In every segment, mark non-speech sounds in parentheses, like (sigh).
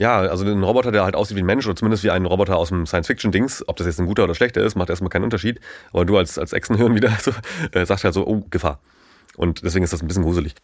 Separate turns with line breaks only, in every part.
Ja, also ein Roboter, der halt aussieht wie ein Mensch oder zumindest wie ein Roboter aus dem Science-Fiction-Dings, ob das jetzt ein guter oder schlechter ist, macht erstmal keinen Unterschied. Aber du als, als Echsenhirn wieder (laughs) so, äh, sagst halt so, oh, Gefahr. Und deswegen ist das ein bisschen gruselig.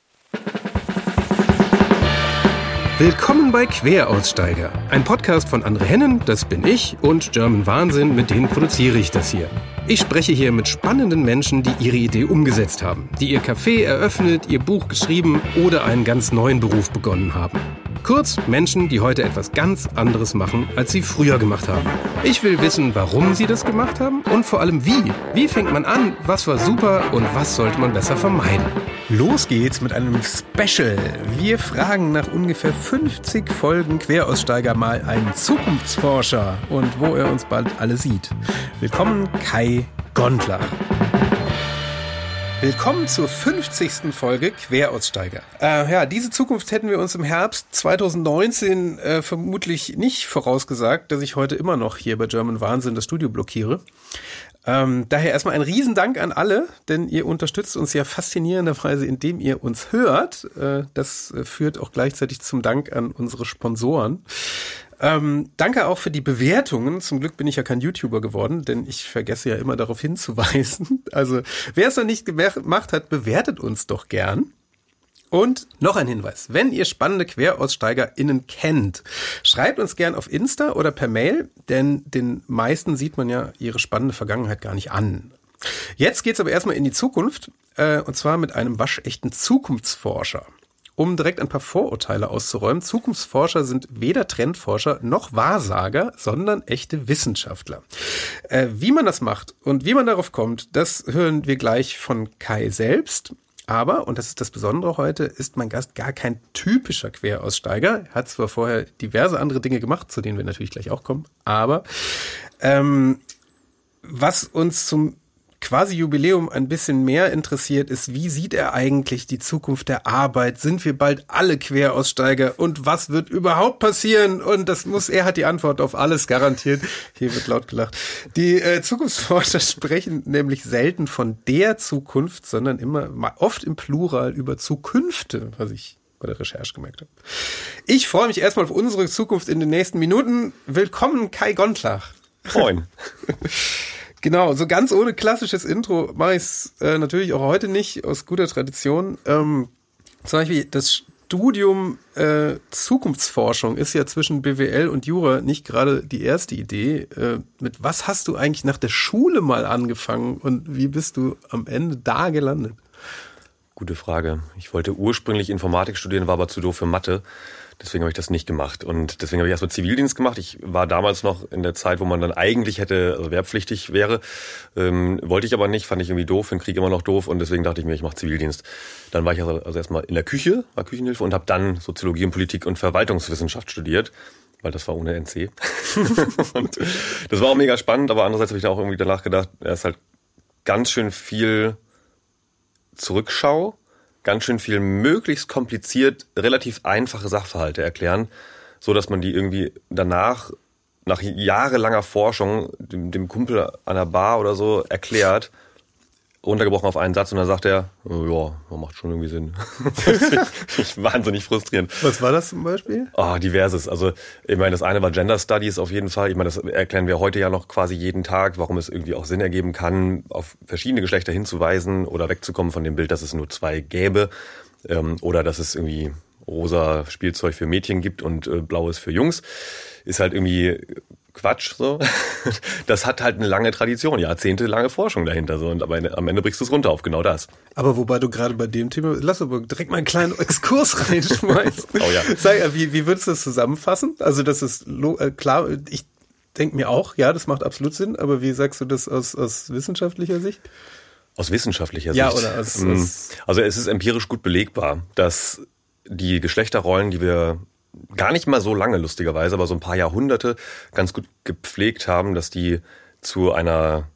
Willkommen bei Queraussteiger, ein Podcast von Andre Hennen, das bin ich, und German Wahnsinn, mit denen produziere ich das hier. Ich spreche hier mit spannenden Menschen, die ihre Idee umgesetzt haben, die ihr Café eröffnet, ihr Buch geschrieben oder einen ganz neuen Beruf begonnen haben. Kurz Menschen, die heute etwas ganz anderes machen, als sie früher gemacht haben. Ich will wissen, warum sie das gemacht haben und vor allem wie. Wie fängt man an, was war super und was sollte man besser vermeiden. Los geht's mit einem Special. Wir fragen nach ungefähr 50 Folgen Queraussteiger mal einen Zukunftsforscher und wo er uns bald alle sieht. Willkommen Kai Gondler. Willkommen zur 50. Folge Queraussteiger. Äh, ja, diese Zukunft hätten wir uns im Herbst 2019 äh, vermutlich nicht vorausgesagt, dass ich heute immer noch hier bei German Wahnsinn das Studio blockiere. Ähm, daher erstmal ein Riesendank an alle, denn ihr unterstützt uns ja faszinierenderweise, indem ihr uns hört. Äh, das äh, führt auch gleichzeitig zum Dank an unsere Sponsoren. Ähm, danke auch für die Bewertungen. Zum Glück bin ich ja kein YouTuber geworden, denn ich vergesse ja immer darauf hinzuweisen. (laughs) Also, wer es noch nicht gemacht hat, bewertet uns doch gern. Und noch ein Hinweis. Wenn ihr spannende QueraussteigerInnen kennt, schreibt uns gern auf Insta oder per Mail, denn den meisten sieht man ja ihre spannende Vergangenheit gar nicht an. Jetzt geht's aber erstmal in die Zukunft, äh, und zwar mit einem waschechten Zukunftsforscher. Um direkt ein paar Vorurteile auszuräumen, Zukunftsforscher sind weder Trendforscher noch Wahrsager, sondern echte Wissenschaftler. Äh, wie man das macht und wie man darauf kommt, das hören wir gleich von Kai selbst. Aber, und das ist das Besondere heute, ist mein Gast gar kein typischer Queraussteiger. Er hat zwar vorher diverse andere Dinge gemacht, zu denen wir natürlich gleich auch kommen, aber ähm, was uns zum quasi Jubiläum ein bisschen mehr interessiert, ist, wie sieht er eigentlich die Zukunft der Arbeit? Sind wir bald alle Queraussteiger? Und was wird überhaupt passieren? Und das muss, er hat die Antwort auf alles garantiert. Hier wird laut gelacht. Die äh, Zukunftsforscher (laughs) sprechen nämlich selten von der Zukunft, sondern immer oft im Plural über Zukünfte, was ich bei der Recherche gemerkt habe. Ich freue mich erstmal auf unsere Zukunft in den nächsten Minuten. Willkommen, Kai Gontlach.
Moin. (laughs)
Genau, so ganz ohne klassisches Intro mache ich es äh, natürlich auch heute nicht, aus guter Tradition. Ähm, zum Beispiel das Studium äh, Zukunftsforschung ist ja zwischen BWL und Jura nicht gerade die erste Idee. Äh, mit was hast du eigentlich nach der Schule mal angefangen und wie bist du am Ende da gelandet?
Gute Frage. Ich wollte ursprünglich Informatik studieren, war aber zu doof für Mathe. Deswegen habe ich das nicht gemacht. Und deswegen habe ich erstmal Zivildienst gemacht. Ich war damals noch in der Zeit, wo man dann eigentlich hätte, also wehrpflichtig wäre. Ähm, wollte ich aber nicht, fand ich irgendwie doof, den Krieg immer noch doof und deswegen dachte ich mir, ich mache Zivildienst. Dann war ich also, also erstmal in der Küche, war Küchenhilfe und habe dann Soziologie und Politik und Verwaltungswissenschaft studiert, weil das war ohne NC. (laughs) und das war auch mega spannend, aber andererseits habe ich da auch irgendwie danach gedacht, er ist halt ganz schön viel Zurückschau ganz schön viel möglichst kompliziert, relativ einfache Sachverhalte erklären, so dass man die irgendwie danach nach jahrelanger Forschung dem, dem Kumpel an der Bar oder so erklärt, runtergebrochen auf einen Satz und dann sagt er, oh, ja, macht schon irgendwie Sinn. ich, (laughs) (laughs) wahnsinnig frustrierend.
Was war das zum Beispiel?
Ah, oh, diverses. Also ich meine, das eine war Gender Studies auf jeden Fall. Ich meine, das erklären wir heute ja noch quasi jeden Tag, warum es irgendwie auch Sinn ergeben kann, auf verschiedene Geschlechter hinzuweisen oder wegzukommen von dem Bild, dass es nur zwei gäbe ähm, oder dass es irgendwie rosa Spielzeug für Mädchen gibt und äh, blaues für Jungs. Ist halt irgendwie Quatsch, so. (laughs) Das hat halt eine lange Tradition, jahrzehntelange Forschung dahinter, so. Und aber am Ende brichst du es runter auf genau das.
Aber wobei du gerade bei dem Thema, lass aber direkt mal einen kleinen (laughs) Exkurs reinschmeißen. (laughs)
oh ja.
Sag, wie, wie würdest du das zusammenfassen? Also, das ist äh, klar, ich denke mir auch, ja, das macht absolut Sinn, aber wie sagst du das aus, aus wissenschaftlicher Sicht?
Aus wissenschaftlicher
ja,
Sicht?
Ja, oder aus,
mm. aus Also, es ist empirisch gut belegbar, dass die Geschlechterrollen, die wir gar nicht mal so lange lustigerweise, aber so ein paar Jahrhunderte ganz gut gepflegt haben, dass die zu einer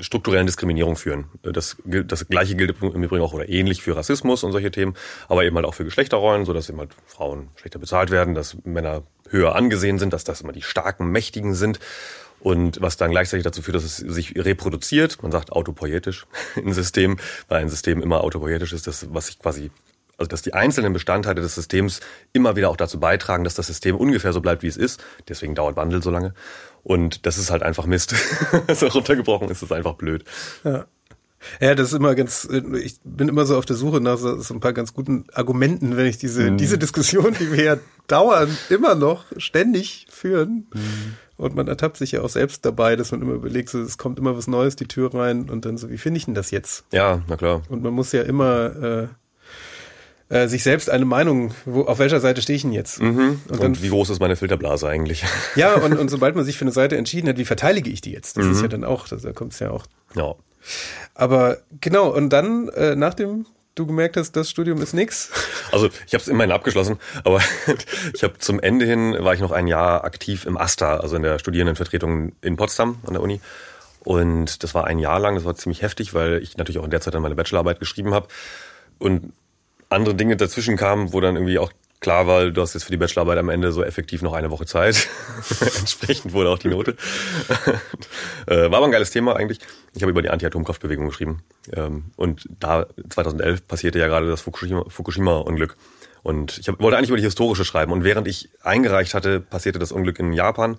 strukturellen Diskriminierung führen. Das, das gleiche gilt im Übrigen auch oder ähnlich für Rassismus und solche Themen, aber eben halt auch für Geschlechterrollen, so dass eben halt Frauen schlechter bezahlt werden, dass Männer höher angesehen sind, dass das immer die starken, mächtigen sind und was dann gleichzeitig dazu führt, dass es sich reproduziert. Man sagt autopoietisch (laughs) im System, weil ein System immer autopoietisch ist, das was sich quasi also dass die einzelnen Bestandteile des Systems immer wieder auch dazu beitragen, dass das System ungefähr so bleibt, wie es ist. Deswegen dauert Bundle so lange. Und das ist halt einfach Mist. (laughs) so runtergebrochen ist es einfach blöd.
Ja. Ja, das ist immer ganz, ich bin immer so auf der Suche nach so, so ein paar ganz guten Argumenten, wenn ich diese, mhm. diese Diskussion, die wir ja dauernd immer noch ständig führen. Mhm. Und man ertappt sich ja auch selbst dabei, dass man immer überlegt, so, es kommt immer was Neues die Tür rein und dann so, wie finde ich denn das jetzt?
Ja, na klar.
Und man muss ja immer äh, äh, sich selbst eine Meinung, wo, auf welcher Seite stehe ich denn jetzt?
Mhm. Und, und wie groß ist meine Filterblase eigentlich? (laughs)
Ja, und, und sobald man sich für eine Seite entschieden hat, wie verteidige ich die jetzt? Das mhm. ist ja dann auch, da kommt es ja auch.
Ja.
Aber genau, und dann, äh, nachdem du gemerkt hast, das Studium ist nix? (laughs)
Also ich habe es immerhin abgeschlossen, aber (laughs) ich habe zum Ende hin war ich noch ein Jahr aktiv im AStA, also in der Studierendenvertretung in Potsdam an der Uni. Und das war ein Jahr lang, das war ziemlich heftig, weil ich natürlich auch in der Zeit dann meine Bachelorarbeit geschrieben habe. Und andere Dinge dazwischen kamen, wo dann irgendwie auch klar war, du hast jetzt für die Bachelorarbeit am Ende so effektiv noch eine Woche Zeit. (laughs) Entsprechend wurde auch die Note. (laughs) Äh, war aber ein geiles Thema eigentlich. Ich habe über die Anti-Atomkraftbewegung geschrieben. Ähm, und da 2011 passierte ja gerade das Fukushima-Unglück. Und ich wollte eigentlich über die historische schreiben. Und während ich eingereicht hatte, passierte das Unglück in Japan.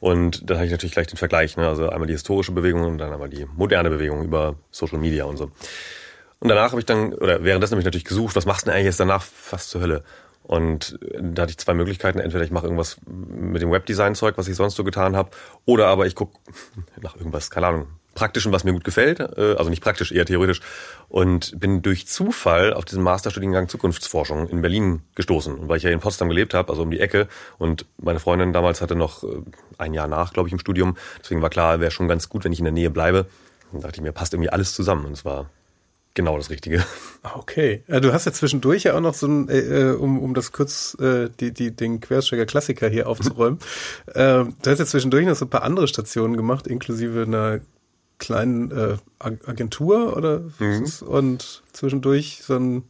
Und da hatte ich natürlich gleich den Vergleich. Ne? Also einmal die historische Bewegung und dann einmal die moderne Bewegung über Social Media und so. Und danach habe ich dann, oder währenddessen habe ich natürlich gesucht, was machst du denn eigentlich jetzt danach fast zur Hölle? Und da hatte ich zwei Möglichkeiten. Entweder ich mache irgendwas mit dem Webdesign-Zeug, was ich sonst so getan habe, oder aber ich gucke (laughs) nach irgendwas, keine Ahnung, praktischen, was mir gut gefällt, äh, also nicht praktisch, eher theoretisch. Und bin durch Zufall auf diesen Masterstudiengang Zukunftsforschung in Berlin gestoßen. Und weil ich ja in Potsdam gelebt habe, also um die Ecke, und meine Freundin damals hatte noch äh, ein Jahr nach, glaube ich, im Studium. Deswegen war klar, wäre schon ganz gut, wenn ich in der Nähe bleibe. Dann dachte ich mir, passt irgendwie alles zusammen. Und es war genau das Richtige.
Okay. Ja, du hast ja zwischendurch ja auch noch so ein, äh, äh, um, um das kurz, äh, die, die, den Quersteiger Klassiker hier aufzuräumen. (laughs) äh, du hast ja zwischendurch noch so ein paar andere Stationen gemacht, inklusive einer kleinen äh, Agentur oder mhm. und zwischendurch so ein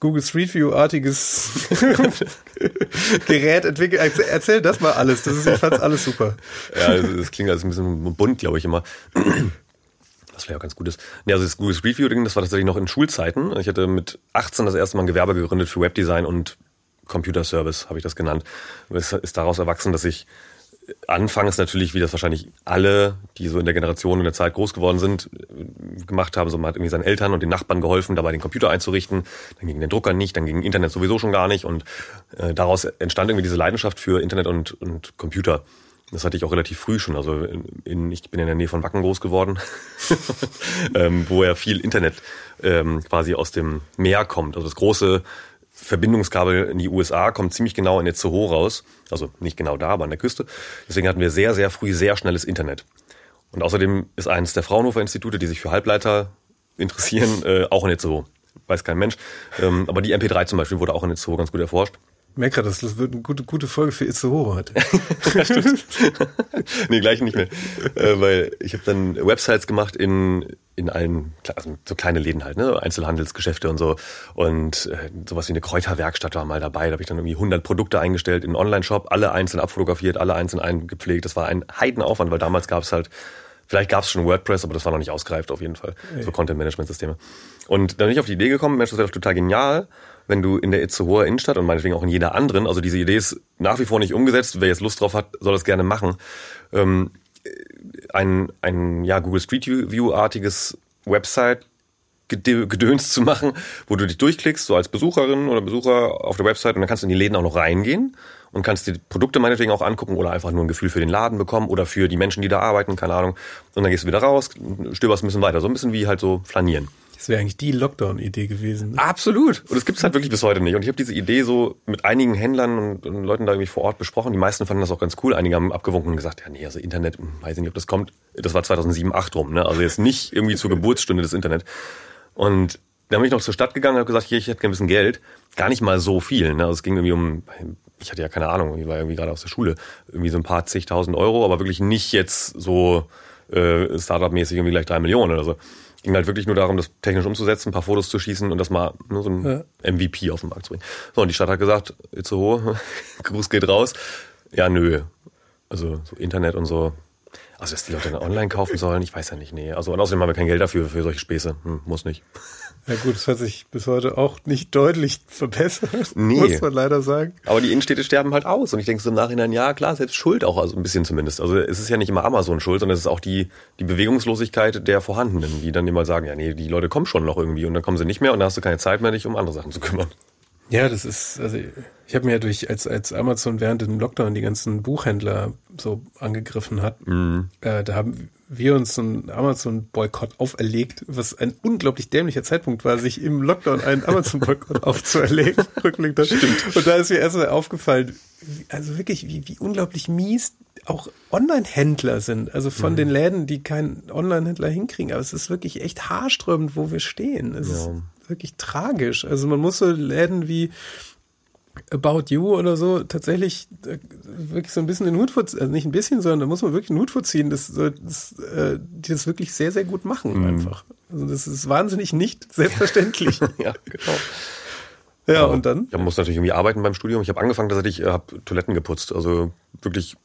Google Street View-artiges (laughs) Gerät entwickelt. Erzähl das mal alles. Das ist, ich fand's alles super.
Ja, das klingt alles ein bisschen bunt, glaube ich immer. Was vielleicht auch ganz gut ist. Nee, also das Google Street View Ding, das war tatsächlich noch in Schulzeiten. Ich hatte mit 18 das erste Mal ein Gewerbe gegründet für Webdesign und Computer Service, habe ich das genannt. Es ist daraus erwachsen, dass ich anfangs natürlich, wie das wahrscheinlich alle, die so in der Generation in der Zeit groß geworden sind, gemacht haben. So man hat irgendwie seinen Eltern und den Nachbarn geholfen, dabei den Computer einzurichten. Dann ging der Drucker nicht, dann ging Internet sowieso schon gar nicht. Und äh, daraus entstand irgendwie diese Leidenschaft für Internet und, und Computer. Das hatte ich auch relativ früh schon. Also in, ich bin in der Nähe von Wacken groß geworden, (laughs) ähm, wo ja viel Internet ähm, quasi aus dem Meer kommt. Also das große Verbindungskabel in die USA kommt ziemlich genau in Itzehoe raus. Also nicht genau da, aber an der Küste. Deswegen hatten wir sehr, sehr früh sehr schnelles Internet. Und außerdem ist eines der Fraunhofer Institute, die sich für Halbleiter interessieren, (laughs) äh, auch in Itzehoe. Weiß kein Mensch. Ähm, aber die MP3 zum Beispiel wurde auch in Itzehoe ganz gut erforscht
merke gerade, das wird eine gute, gute Folge für Itzehoe heute. (laughs)
ja, stimmt. (laughs) nee, gleich nicht mehr. Äh, weil ich habe dann Websites gemacht in, in allen, also so kleine Läden halt, ne? Einzelhandelsgeschäfte und so. Und äh, sowas wie eine Kräuterwerkstatt war mal dabei. Da habe ich dann irgendwie 100 Produkte eingestellt in einen Online-Shop, alle einzeln abfotografiert, alle einzeln eingepflegt. Das war ein Heidenaufwand, weil damals gab es halt Vielleicht gab es schon WordPress, aber das war noch nicht ausgereift auf jeden Fall. So Content-Management-Systeme. Und dann bin ich auf die Idee gekommen, Mensch, das wäre doch total genial, wenn du in der Itzehoer Innenstadt und meinetwegen auch in jeder anderen, also diese Idee ist nach wie vor nicht umgesetzt, wer jetzt Lust drauf hat, soll das gerne machen, ähm, ein, ein ja, Google Street View-artiges Website Gedöns zu machen, wo du dich durchklickst, so als Besucherin oder Besucher auf der Website und dann kannst du in die Läden auch noch reingehen und kannst die Produkte meinetwegen auch angucken oder einfach nur ein Gefühl für den Laden bekommen oder für die Menschen, die da arbeiten, keine Ahnung. Und dann gehst du wieder raus, stöberst ein bisschen weiter, so ein bisschen wie halt so flanieren.
Das wäre eigentlich die Lockdown-Idee gewesen.
Ne? Absolut. Und das gibt es halt wirklich bis heute nicht. Und ich habe diese Idee so mit einigen Händlern und, und, Leuten da irgendwie vor Ort besprochen. Die meisten fanden das auch ganz cool. Einige haben abgewunken und gesagt, ja nee, also Internet, hm, weiß ich nicht, ob das kommt. Das war 2007, 2008 rum. Ne? Also jetzt nicht irgendwie zur Geburtsstunde des Internet. Und dann bin ich noch zur Stadt gegangen und habe gesagt, hier, ich hätte gerne ein bisschen Geld. Gar nicht mal so viel. Ne? Also es ging irgendwie um, ich hatte ja keine Ahnung, ich war irgendwie gerade aus der Schule, irgendwie so ein paar zigtausend Euro, aber wirklich nicht jetzt so äh, Startup-mäßig irgendwie gleich drei Millionen oder so ging halt wirklich nur darum, das technisch umzusetzen, ein paar Fotos zu schießen und das mal nur so ein ja. MVP auf den Markt zu bringen. So, und die Stadt hat gesagt, Itzehoe, (laughs) Gruß geht raus. Ja, nö. Also so Internet und so Also, dass die Leute dann online kaufen sollen, ich weiß ja nicht, nee. Also, und außerdem haben wir kein Geld dafür, für solche Späße. Hm, muss nicht.
Ja gut, das hat sich bis heute auch nicht deutlich verbessert,
Nee.
muss man leider sagen.
Aber die Innenstädte sterben halt aus. Und ich denke so im Nachhinein, ja klar, selbst Schuld auch, also ein bisschen zumindest. Also es ist ja nicht immer Amazon schuld, sondern es ist auch die, die Bewegungslosigkeit der Vorhandenen, die dann immer sagen, ja nee, die Leute kommen schon noch irgendwie und dann kommen sie nicht mehr und dann hast du keine Zeit mehr, dich um andere Sachen zu kümmern.
Ja, das ist, also ich habe mir ja durch, als, als Amazon während dem Lockdown die ganzen Buchhändler so angegriffen hat, äh, da haben wir uns so einen Amazon-Boykott auferlegt, was ein unglaublich dämlicher Zeitpunkt war, sich im Lockdown einen Amazon-Boykott (laughs) aufzuerlegen. Rückblickend. Stimmt. Und da ist mir erstmal aufgefallen, also wirklich, wie, wie unglaublich mies auch Online-Händler sind. Also von den Läden, die keinen Online-Händler hinkriegen. Aber es ist wirklich echt haarsträubend, wo wir stehen. Es ist wirklich tragisch. Also man muss so Läden wie About You oder so tatsächlich äh, wirklich so ein bisschen den Hut vorziehen, also nicht ein bisschen, sondern da muss man wirklich den Hut vorziehen, dass, dass äh, die das wirklich sehr, sehr gut machen einfach. Also das ist wahnsinnig nicht selbstverständlich. (laughs)
ja, genau.
ja, und dann?
Ich muss natürlich irgendwie arbeiten beim Studium. Ich habe angefangen, tatsächlich, äh, habe Toiletten geputzt. Also wirklich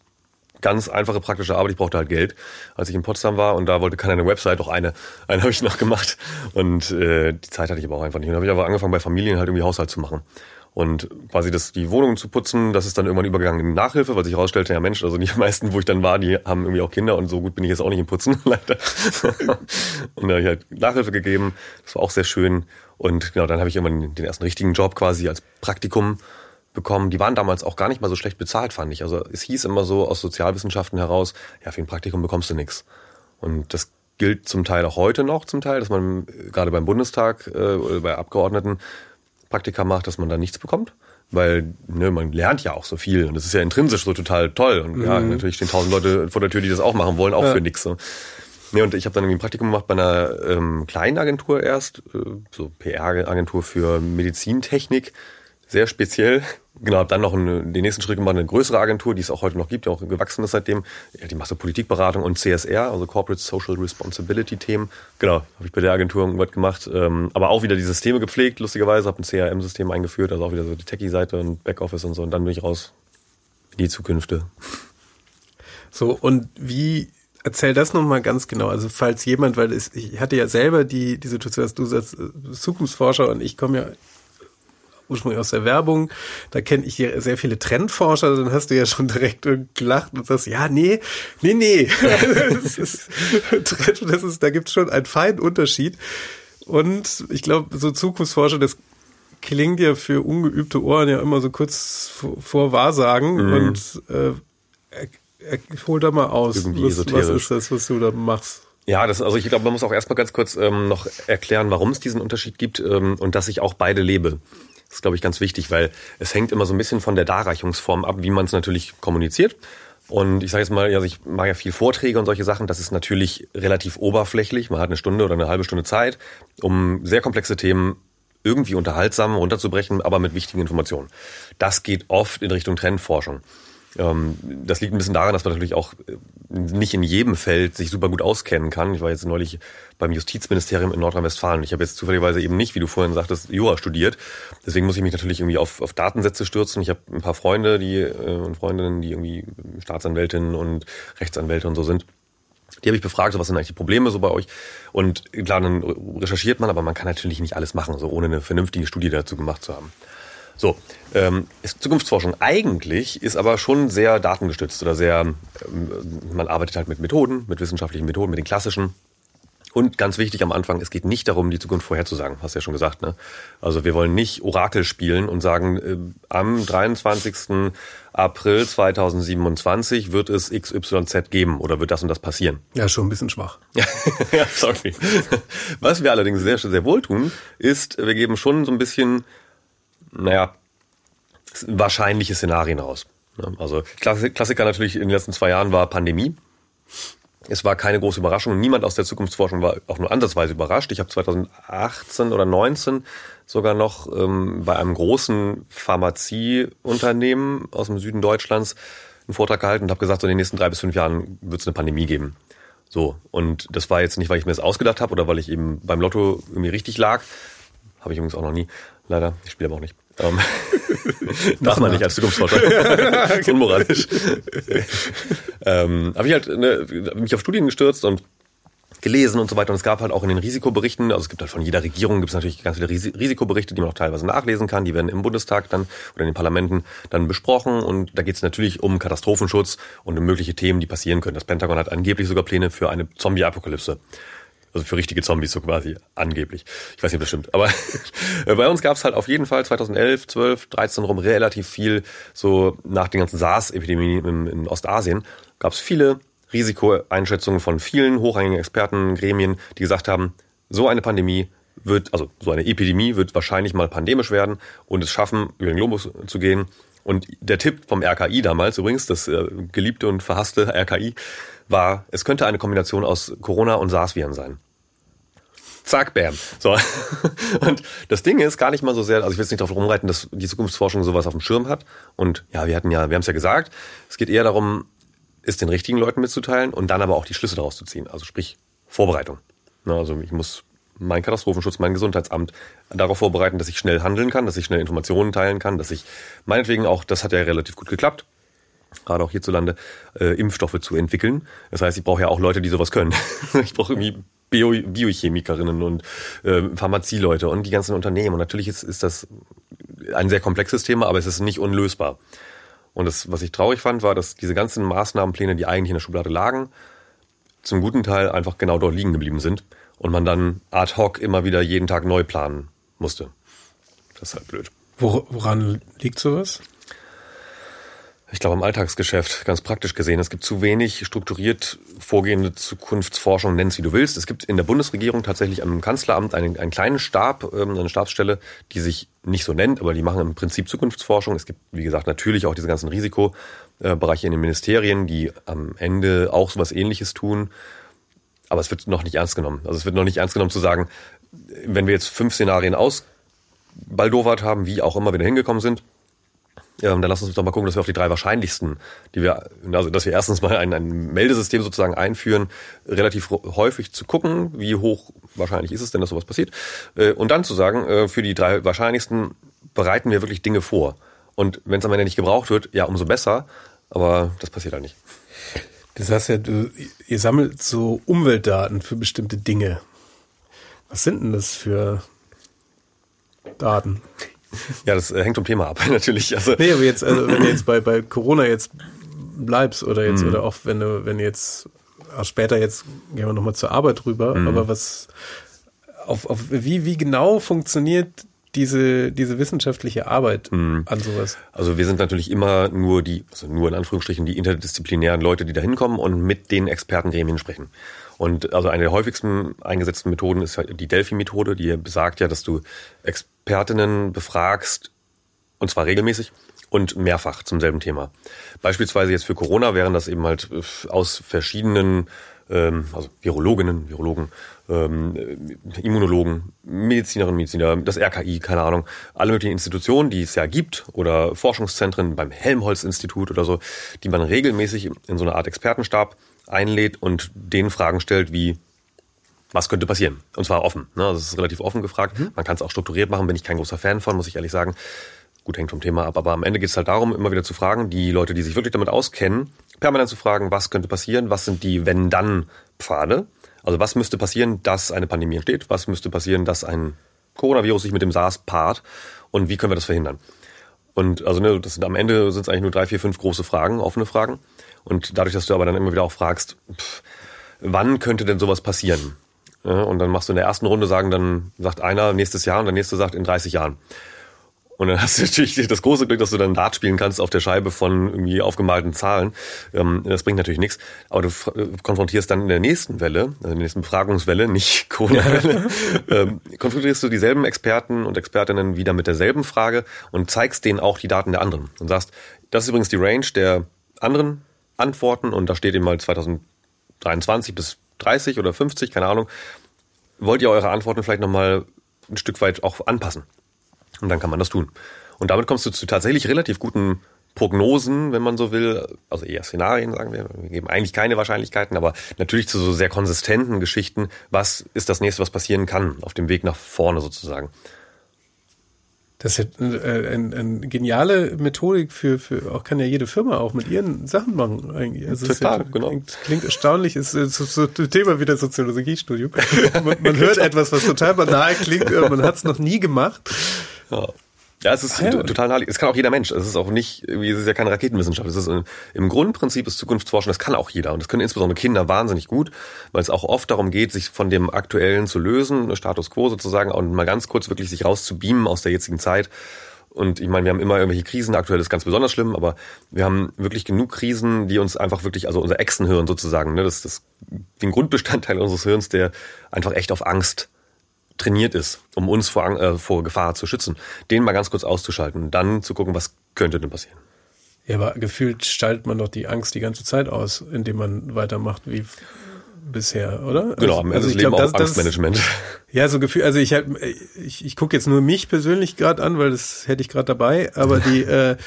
ganz einfache praktische Arbeit. Ich brauchte halt Geld, als ich in Potsdam war und da wollte keiner eine Website, doch eine. Eine habe ich noch gemacht und äh, die Zeit hatte ich aber auch einfach nicht. Und dann habe ich aber angefangen, bei Familien halt irgendwie Haushalt zu machen. Und quasi das, die Wohnungen zu putzen, das ist dann irgendwann übergegangen in Nachhilfe, weil sich herausstellte, ja Mensch, also die (laughs) meisten, wo ich dann war, die haben irgendwie auch Kinder und so gut bin ich jetzt auch nicht im Putzen, (laughs) leider. (laughs) und da habe ich halt Nachhilfe gegeben. Das war auch sehr schön. Und genau, dann habe ich irgendwann den ersten richtigen Job quasi als Praktikum bekommen. Die waren damals auch gar nicht mal so schlecht bezahlt, fand ich. Also es hieß immer so aus Sozialwissenschaften heraus, ja, für ein Praktikum bekommst du nichts. Und das gilt zum Teil auch heute noch, zum Teil, dass man äh, gerade beim Bundestag äh, oder bei Abgeordneten Praktika macht, dass man da nichts bekommt. Weil ne, man lernt ja auch so viel und das ist ja intrinsisch so total toll. Und ja, natürlich stehen tausend Leute vor der Tür, die das auch machen wollen, auch
Ja.
für nichts. So. Nee, und ich habe dann irgendwie ein Praktikum gemacht bei einer ähm, kleinen Agentur erst, äh, so PR-Agentur für Medizintechnik, sehr speziell. Genau, dann noch eine, den nächsten Schritt gemacht, eine größere Agentur, die es auch heute noch gibt, die auch gewachsen ist seitdem. Ja, die macht so Politikberatung und CSR, also Corporate Social Responsibility Themen. Genau, habe ich bei der Agentur irgendwas gemacht. Ähm, aber auch wieder die Systeme gepflegt, lustigerweise, habe ein CRM-System eingeführt, also auch wieder so die Techie-Seite und Backoffice und so. Und dann bin ich raus in die Zukünfte.
So, und wie, erzähl das nochmal ganz genau. Also, falls jemand, weil es, ich hatte ja selber die, die Situation, dass du als äh, Zukunftsforscher und ich komme ja ursprünglich aus der Werbung, da kenne ich ja sehr viele Trendforscher, dann hast du ja schon direkt gelacht und sagst, ja, nee, nee, nee. (laughs) das ist, das ist, da gibt's schon einen feinen Unterschied. Und ich glaube, so Zukunftsforscher, das klingt ja für ungeübte Ohren ja immer so kurz vor, Wahrsagen und äh, hol da mal aus.
Irgendwie
was, was ist das, was du da machst?
Ja, das, also ich glaube, man muss auch erstmal ganz kurz ähm, noch erklären, warum es diesen Unterschied gibt ähm, und dass ich auch beide lebe. Das ist, glaube ich, ganz wichtig, weil es hängt immer so ein bisschen von der Darreichungsform ab, wie man es natürlich kommuniziert. Und ich sage jetzt mal, also ich mache ja viel Vorträge und solche Sachen. Das ist natürlich relativ oberflächlich. Man hat eine Stunde oder eine halbe Stunde Zeit, um sehr komplexe Themen irgendwie unterhaltsam runterzubrechen, aber mit wichtigen Informationen. Das geht oft in Richtung Trendforschung. Ähm, das liegt ein bisschen daran, dass man natürlich auch äh, nicht in jedem Feld sich super gut auskennen kann. Ich war jetzt neulich beim Justizministerium in Nordrhein-Westfalen. Ich habe jetzt zufälligerweise eben nicht, wie du vorhin sagtest, Jura studiert. Deswegen muss ich mich natürlich irgendwie auf, auf Datensätze stürzen. Ich habe ein paar Freunde die, äh, und Freundinnen, die irgendwie Staatsanwältinnen und Rechtsanwälte und so sind. Die habe ich befragt, so was sind eigentlich die Probleme so bei euch? Und klar, dann recherchiert man, aber man kann natürlich nicht alles machen, so ohne eine vernünftige Studie dazu gemacht zu haben. So, ähm, ist Zukunftsforschung eigentlich ist aber schon sehr datengestützt oder sehr, ähm, man arbeitet halt mit Methoden, mit wissenschaftlichen Methoden, mit den klassischen. Und ganz wichtig am Anfang, es geht nicht darum, die Zukunft vorherzusagen, hast du ja schon gesagt. Ne? Also wir wollen nicht Orakel spielen und sagen, äh, am 23. April 2027 wird es XYZ geben oder wird das und das passieren.
Ja, schon ein bisschen schwach. (laughs)
ja, sorry. Was wir allerdings sehr, sehr wohl tun, ist, wir geben schon so ein bisschen, naja, wahrscheinliche Szenarien raus. Also Klassi- Klassiker natürlich in den letzten zwei Jahren war Pandemie. Es war keine große Überraschung. Niemand aus der Zukunftsforschung war auch nur ansatzweise überrascht. Ich habe 2018 oder 19 sogar noch ähm, bei einem großen Pharmazieunternehmen aus dem Süden Deutschlands einen Vortrag gehalten und habe gesagt, so in den nächsten drei bis fünf Jahren wird es eine Pandemie geben. So, und das war jetzt nicht, weil ich mir das ausgedacht habe oder weil ich eben beim Lotto irgendwie richtig lag. Habe ich übrigens auch noch nie, leider. Ich spiele aber auch nicht. Ähm, (laughs) Darf man nicht als Zukunftsforscher. (laughs) ist (laughs) unmoralisch. ähm, habe ich halt ne, mich auf Studien gestürzt und gelesen und so weiter. Und es gab halt auch in den Risikoberichten, also es gibt halt von jeder Regierung gibt es natürlich ganz viele Risikoberichte, die man auch teilweise nachlesen kann. Die werden im Bundestag dann oder in den Parlamenten dann besprochen. Und da geht es natürlich um Katastrophenschutz und um mögliche Themen, die passieren können. Das Pentagon hat angeblich sogar Pläne für eine Zombie-Apokalypse. Also für richtige Zombies so quasi, angeblich. Ich weiß nicht, ob das stimmt. Aber (laughs) bei uns gab es halt auf jeden Fall 2011, 12, 13 rum relativ viel, so nach den ganzen SARS-Epidemien in, in Ostasien, gab es viele Risikoeinschätzungen von vielen hochrangigen Experten, Gremien, die gesagt haben, so eine Pandemie wird, also so eine Epidemie wird wahrscheinlich mal pandemisch werden und es schaffen, über den Globus zu gehen. Und der Tipp vom RKI damals übrigens, das äh, geliebte und verhasste RKI, war, es könnte eine Kombination aus Corona und SARS-Viren sein. Zack, bam. So. (laughs) Und das Ding ist gar nicht mal so sehr, also ich will jetzt nicht darauf rumreiten, dass die Zukunftsforschung sowas auf dem Schirm hat. Und ja, wir hatten ja, wir haben es ja gesagt, es geht eher darum, es den richtigen Leuten mitzuteilen und dann aber auch die Schlüsse daraus zu ziehen. Also sprich Vorbereitung. Also ich muss mein Katastrophenschutz, mein Gesundheitsamt darauf vorbereiten, dass ich schnell handeln kann, dass ich schnell Informationen teilen kann, dass ich meinetwegen auch, das hat ja relativ gut geklappt, gerade auch hierzulande, äh, Impfstoffe zu entwickeln. Das heißt, ich brauche ja auch Leute, die sowas können. (laughs) ich brauche irgendwie Bio Biochemikerinnen und äh, Pharmazieleute und die ganzen Unternehmen. Und natürlich ist, ist das ein sehr komplexes Thema, aber es ist nicht unlösbar. Und das, was ich traurig fand, war, dass diese ganzen Maßnahmenpläne, die eigentlich in der Schublade lagen, zum guten Teil einfach genau dort liegen geblieben sind und man dann ad hoc immer wieder jeden Tag neu planen musste. Das ist halt blöd.
Woran liegt sowas?
Ich glaube, im Alltagsgeschäft, ganz praktisch gesehen, es gibt zu wenig strukturiert vorgehende Zukunftsforschung, nenn's wie du willst. Es gibt in der Bundesregierung tatsächlich am Kanzleramt einen, einen kleinen Stab, ähm, eine Stabsstelle, die sich nicht so nennt, aber die machen im Prinzip Zukunftsforschung. Es gibt, wie gesagt, natürlich auch diese ganzen Risikobereiche in den Ministerien, die am Ende auch sowas ähnliches tun. Aber es wird noch nicht ernst genommen. Also es wird noch nicht ernst genommen zu sagen, wenn wir jetzt fünf Szenarien ausbaldowert haben, wie auch immer wir da hingekommen sind, ähm, dann lass uns doch mal gucken, dass wir auf die drei wahrscheinlichsten, die wir, also dass wir erstens mal ein, ein Meldesystem sozusagen einführen, relativ häufig zu gucken, wie hoch wahrscheinlich ist es denn, dass sowas passiert, äh, und dann zu sagen, äh, für die drei wahrscheinlichsten bereiten wir wirklich Dinge vor. Und wenn es am Ende nicht gebraucht wird, ja, umso besser, aber das passiert halt nicht.
Das heißt ja, du, ihr sammelt so Umweltdaten für bestimmte Dinge. Was sind denn das für Daten?
Ja, das äh, hängt vom Thema ab, (laughs) natürlich. Also,
nee, aber jetzt, also wenn du jetzt bei, bei Corona jetzt bleibst oder jetzt, mhm. oder auch wenn du, wenn du jetzt, auch später jetzt gehen wir nochmal zur Arbeit rüber, mhm. aber was, auf, auf, wie, wie genau funktioniert diese, diese wissenschaftliche Arbeit mhm. an sowas?
Also wir sind natürlich immer nur die, also nur in Anführungsstrichen die interdisziplinären Leute, die da hinkommen und mit den Expertengremien sprechen. Und also eine der häufigsten eingesetzten Methoden ist die Delphi-Methode, die besagt ja, dass du Expertinnen befragst, und zwar regelmäßig und mehrfach zum selben Thema. Beispielsweise jetzt für Corona wären das eben halt äh, aus verschiedenen, ähm, also Virologinnen, Virologen, ähm, Immunologen, Medizinerinnen, Mediziner, das RKI, keine Ahnung, alle möglichen Institutionen, die es ja gibt oder Forschungszentren beim Helmholtz-Institut oder so, die man regelmäßig in so einer Art Expertenstab einlädt und denen Fragen stellt wie, was könnte passieren? Und zwar offen. Ne? Also es ist relativ offen gefragt. Mhm. Man kann es auch strukturiert machen, bin ich kein großer Fan von, muss ich ehrlich sagen. Gut, hängt vom Thema ab, aber am Ende geht es halt darum, immer wieder zu fragen, die Leute, die sich wirklich damit auskennen, permanent zu fragen, was könnte passieren, was sind die Wenn-Dann-Pfade? Also was müsste passieren, dass eine Pandemie entsteht? Was müsste passieren, dass ein Coronavirus sich mit dem SARS paart? Und wie können wir das verhindern? Und also ne, das sind am Ende sind es eigentlich nur drei, vier, fünf große Fragen, offene Fragen. Und dadurch, dass du aber dann immer wieder auch fragst, pff, wann könnte denn sowas passieren? Ja, und dann machst du in der ersten Runde sagen, dann sagt einer nächstes Jahr und der nächste sagt in 30 Jahren. Und dann hast du natürlich das große Glück, dass du dann Dart spielen kannst auf der Scheibe von irgendwie aufgemalten Zahlen. Ähm, das bringt natürlich nichts. Aber du äh, konfrontierst dann in der nächsten Welle, also in der nächsten Befragungswelle, nicht (laughs) Corona-Welle, (laughs) ähm, konfrontierst du dieselben Experten und Expertinnen wieder mit derselben Frage und zeigst denen auch die Daten der anderen. Und sagst, das ist übrigens die Range der anderen Antworten und da steht eben mal 2023 bis 30 oder 50, keine Ahnung. Wollt ihr eure Antworten vielleicht nochmal ein Stück weit auch anpassen? Und dann kann man das tun. Und damit kommst du zu tatsächlich relativ guten Prognosen, wenn man so will, also eher Szenarien, sagen wir. Wir geben eigentlich keine Wahrscheinlichkeiten, aber natürlich zu so sehr konsistenten Geschichten. Was ist das nächste, was passieren kann auf dem Weg nach vorne sozusagen?
Das ist ja äh, eine ein geniale Methodik für, für auch kann ja jede Firma auch mit ihren Sachen machen. Eigentlich. Also
Total,
ja,
genau.
Klingt, klingt erstaunlich, ist so, so Thema wieder Soziologiestudium. (laughs) man, man hört etwas, was total banal klingt, äh, man hat es noch nie gemacht.
Ja. Ja, es ist
Ah, ja.
total naheliegend. Es kann auch jeder Mensch. Es ist auch nicht, irgendwie, es ist ja keine Raketenwissenschaft. Es ist im Grundprinzip ist Zukunftsforschen, das kann auch jeder. Und das können insbesondere Kinder wahnsinnig gut, weil es auch oft darum geht, sich von dem Aktuellen zu lösen, Status quo sozusagen, und mal ganz kurz wirklich sich rauszubeamen aus der jetzigen Zeit. Und ich meine, wir haben immer irgendwelche Krisen, aktuell ist ganz besonders schlimm, aber wir haben wirklich genug Krisen, die uns einfach wirklich, also unser Echsenhirn sozusagen, ne, das ist den Grundbestandteil unseres Hirns, der einfach echt auf Angst trainiert ist, um uns vor, äh, vor Gefahr zu schützen, den mal ganz kurz auszuschalten und dann zu gucken, was könnte denn passieren.
Ja, aber gefühlt schaltet man doch die Angst die ganze Zeit aus, indem man weitermacht wie bisher, oder?
Genau, am Ende
also
des
ich glaub,
Lebens auch
das- das-
Angstmanagement. (laughs)
Ja, so Gefühl, also ich ich, ich gucke jetzt nur mich persönlich gerade an, weil das hätte ich gerade dabei, aber die, (laughs) äh,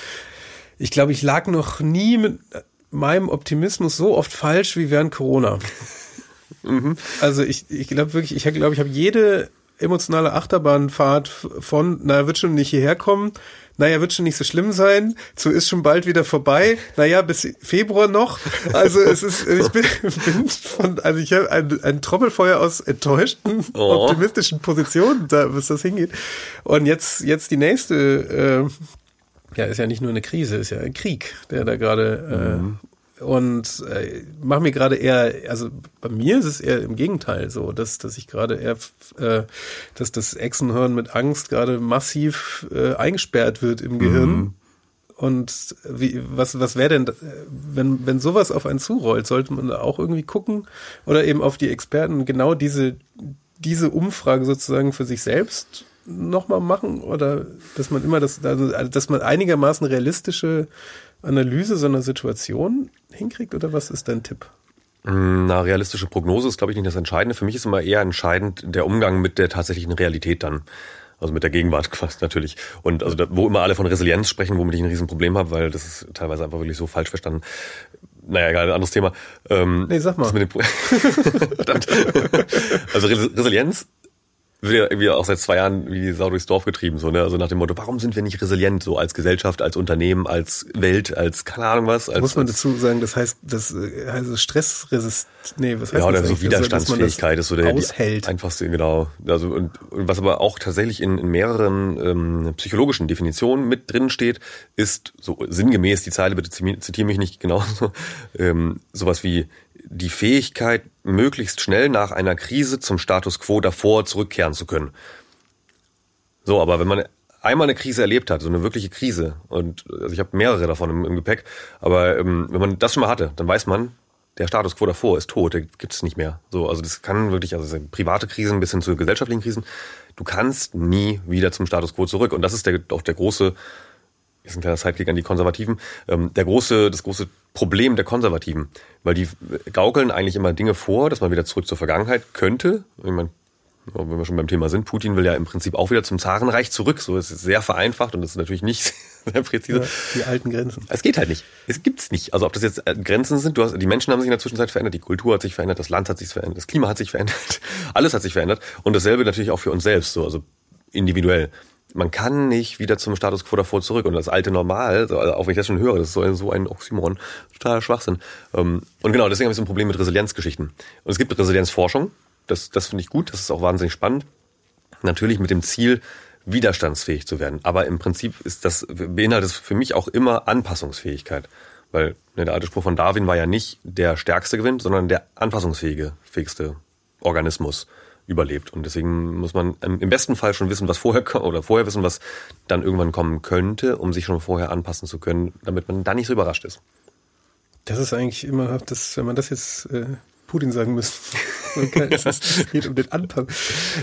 ich glaube, ich lag noch nie mit meinem Optimismus so oft falsch wie während Corona. (laughs) Also ich, ich glaube wirklich, ich glaube, ich habe jede emotionale Achterbahnfahrt von, naja, wird schon nicht hierher kommen, naja, wird schon nicht so schlimm sein, so ist schon bald wieder vorbei, naja, bis Februar noch. Also es ist, ich bin, (laughs) bin von, also ich habe ein, ein Trommelfeuer aus enttäuschten,
Oh.
optimistischen Positionen, da bis das hingeht. Und jetzt, jetzt die nächste, äh, ja, ist ja nicht nur eine Krise, ist ja ein Krieg, der da gerade äh, und äh, mach mir gerade eher, also bei mir ist es eher im Gegenteil so, dass dass ich gerade eher, äh, dass das Echsenhirn mit Angst gerade massiv äh, eingesperrt wird im Gehirn. Und wie, was, was wäre denn, wenn, wenn sowas auf einen zurollt, sollte man da auch irgendwie gucken oder eben auf die Experten genau diese, diese Umfrage sozusagen für sich selbst nochmal machen oder dass man immer das, also, dass man einigermaßen realistische Analyse so einer Situation hinkriegt oder was ist dein Tipp?
Eine realistische Prognose ist, glaube ich, nicht das Entscheidende. Für mich ist immer eher entscheidend der Umgang mit der tatsächlichen Realität dann. Also mit der Gegenwart (laughs) quasi natürlich. Und also da, wo immer alle von Resilienz sprechen, womit ich ein Riesenproblem habe, weil das ist teilweise einfach wirklich so falsch verstanden. Naja, egal, ein anderes Thema. Ähm,
Nee, sag mal. (laughs)
Also Res- Resilienz wird ja irgendwie auch seit zwei Jahren wie die Sau durchs Dorf getrieben, so, ne? Also nach dem Motto, warum sind wir nicht resilient, so als Gesellschaft, als Unternehmen, als Welt, als keine Ahnung was, als,
Muss man dazu sagen, das heißt, das äh, heißt Stressresist, nee, was heißt
ja, oder
das
so
eigentlich? Also, dass man das
Widerstandsfähigkeit ist so der
aushält.
einfachste, genau. Also und, und was aber auch tatsächlich in, in mehreren ähm, psychologischen Definitionen mit drin steht, ist so sinngemäß die Zeile bitte zitiere mich nicht genau, (laughs) ähm, sowas wie die Fähigkeit, möglichst schnell nach einer Krise zum Status quo davor zurückkehren zu können. So, aber wenn man einmal eine Krise erlebt hat, so eine wirkliche Krise, und also ich habe mehrere davon im, im Gepäck, aber ähm, wenn man das schon mal hatte, dann weiß man, der Status quo davor ist tot, der gibt es nicht mehr. So, also das kann wirklich, also sind private Krisen bis hin zu gesellschaftlichen Krisen, du kannst nie wieder zum Status quo zurück. Und das ist der, auch der große, ist ein kleiner Sidekick an die Konservativen, ähm, der große, das große Problem der Konservativen. Weil die gaukeln eigentlich immer Dinge vor, dass man wieder zurück zur Vergangenheit könnte. Ich meine, wenn wir schon beim Thema sind, Putin will ja im Prinzip auch wieder zum Zarenreich zurück. So ist es sehr vereinfacht und das ist natürlich nicht (laughs) sehr präzise.
Ja, die alten Grenzen.
Es geht halt nicht. Es gibt's nicht. Also ob das jetzt äh, Grenzen sind, du hast, die Menschen haben sich in der Zwischenzeit verändert, die Kultur hat sich verändert, das Land hat sich verändert, das Klima hat sich verändert, (laughs) alles hat sich verändert und dasselbe natürlich auch für uns selbst, so also individuell. Man kann nicht wieder zum Status quo davor zurück und das alte Normal, so, also auch wenn ich das schon höre, das ist so ein, so ein Oxymoron, totaler Schwachsinn. Ähm, Und genau, deswegen habe ich so ein Problem mit Resilienzgeschichten. Und es gibt Resilienzforschung, das, das finde ich gut, das ist auch wahnsinnig spannend. Natürlich mit dem Ziel, widerstandsfähig zu werden. Aber im Prinzip ist das, beinhaltet es für mich auch immer Anpassungsfähigkeit. Weil ne, der alte Spruch von Darwin war ja nicht der stärkste gewinnt, sondern der anpassungsfähige, fähigste Organismus überlebt. Und deswegen muss man im im besten Fall schon wissen, was vorher oder vorher wissen, was dann irgendwann kommen könnte, um sich schon vorher anpassen zu können, damit man da nicht so überrascht ist.
Das ist eigentlich immer, das, wenn man das jetzt äh, Putin sagen müsste. (laughs) Es, geht um den Anpass.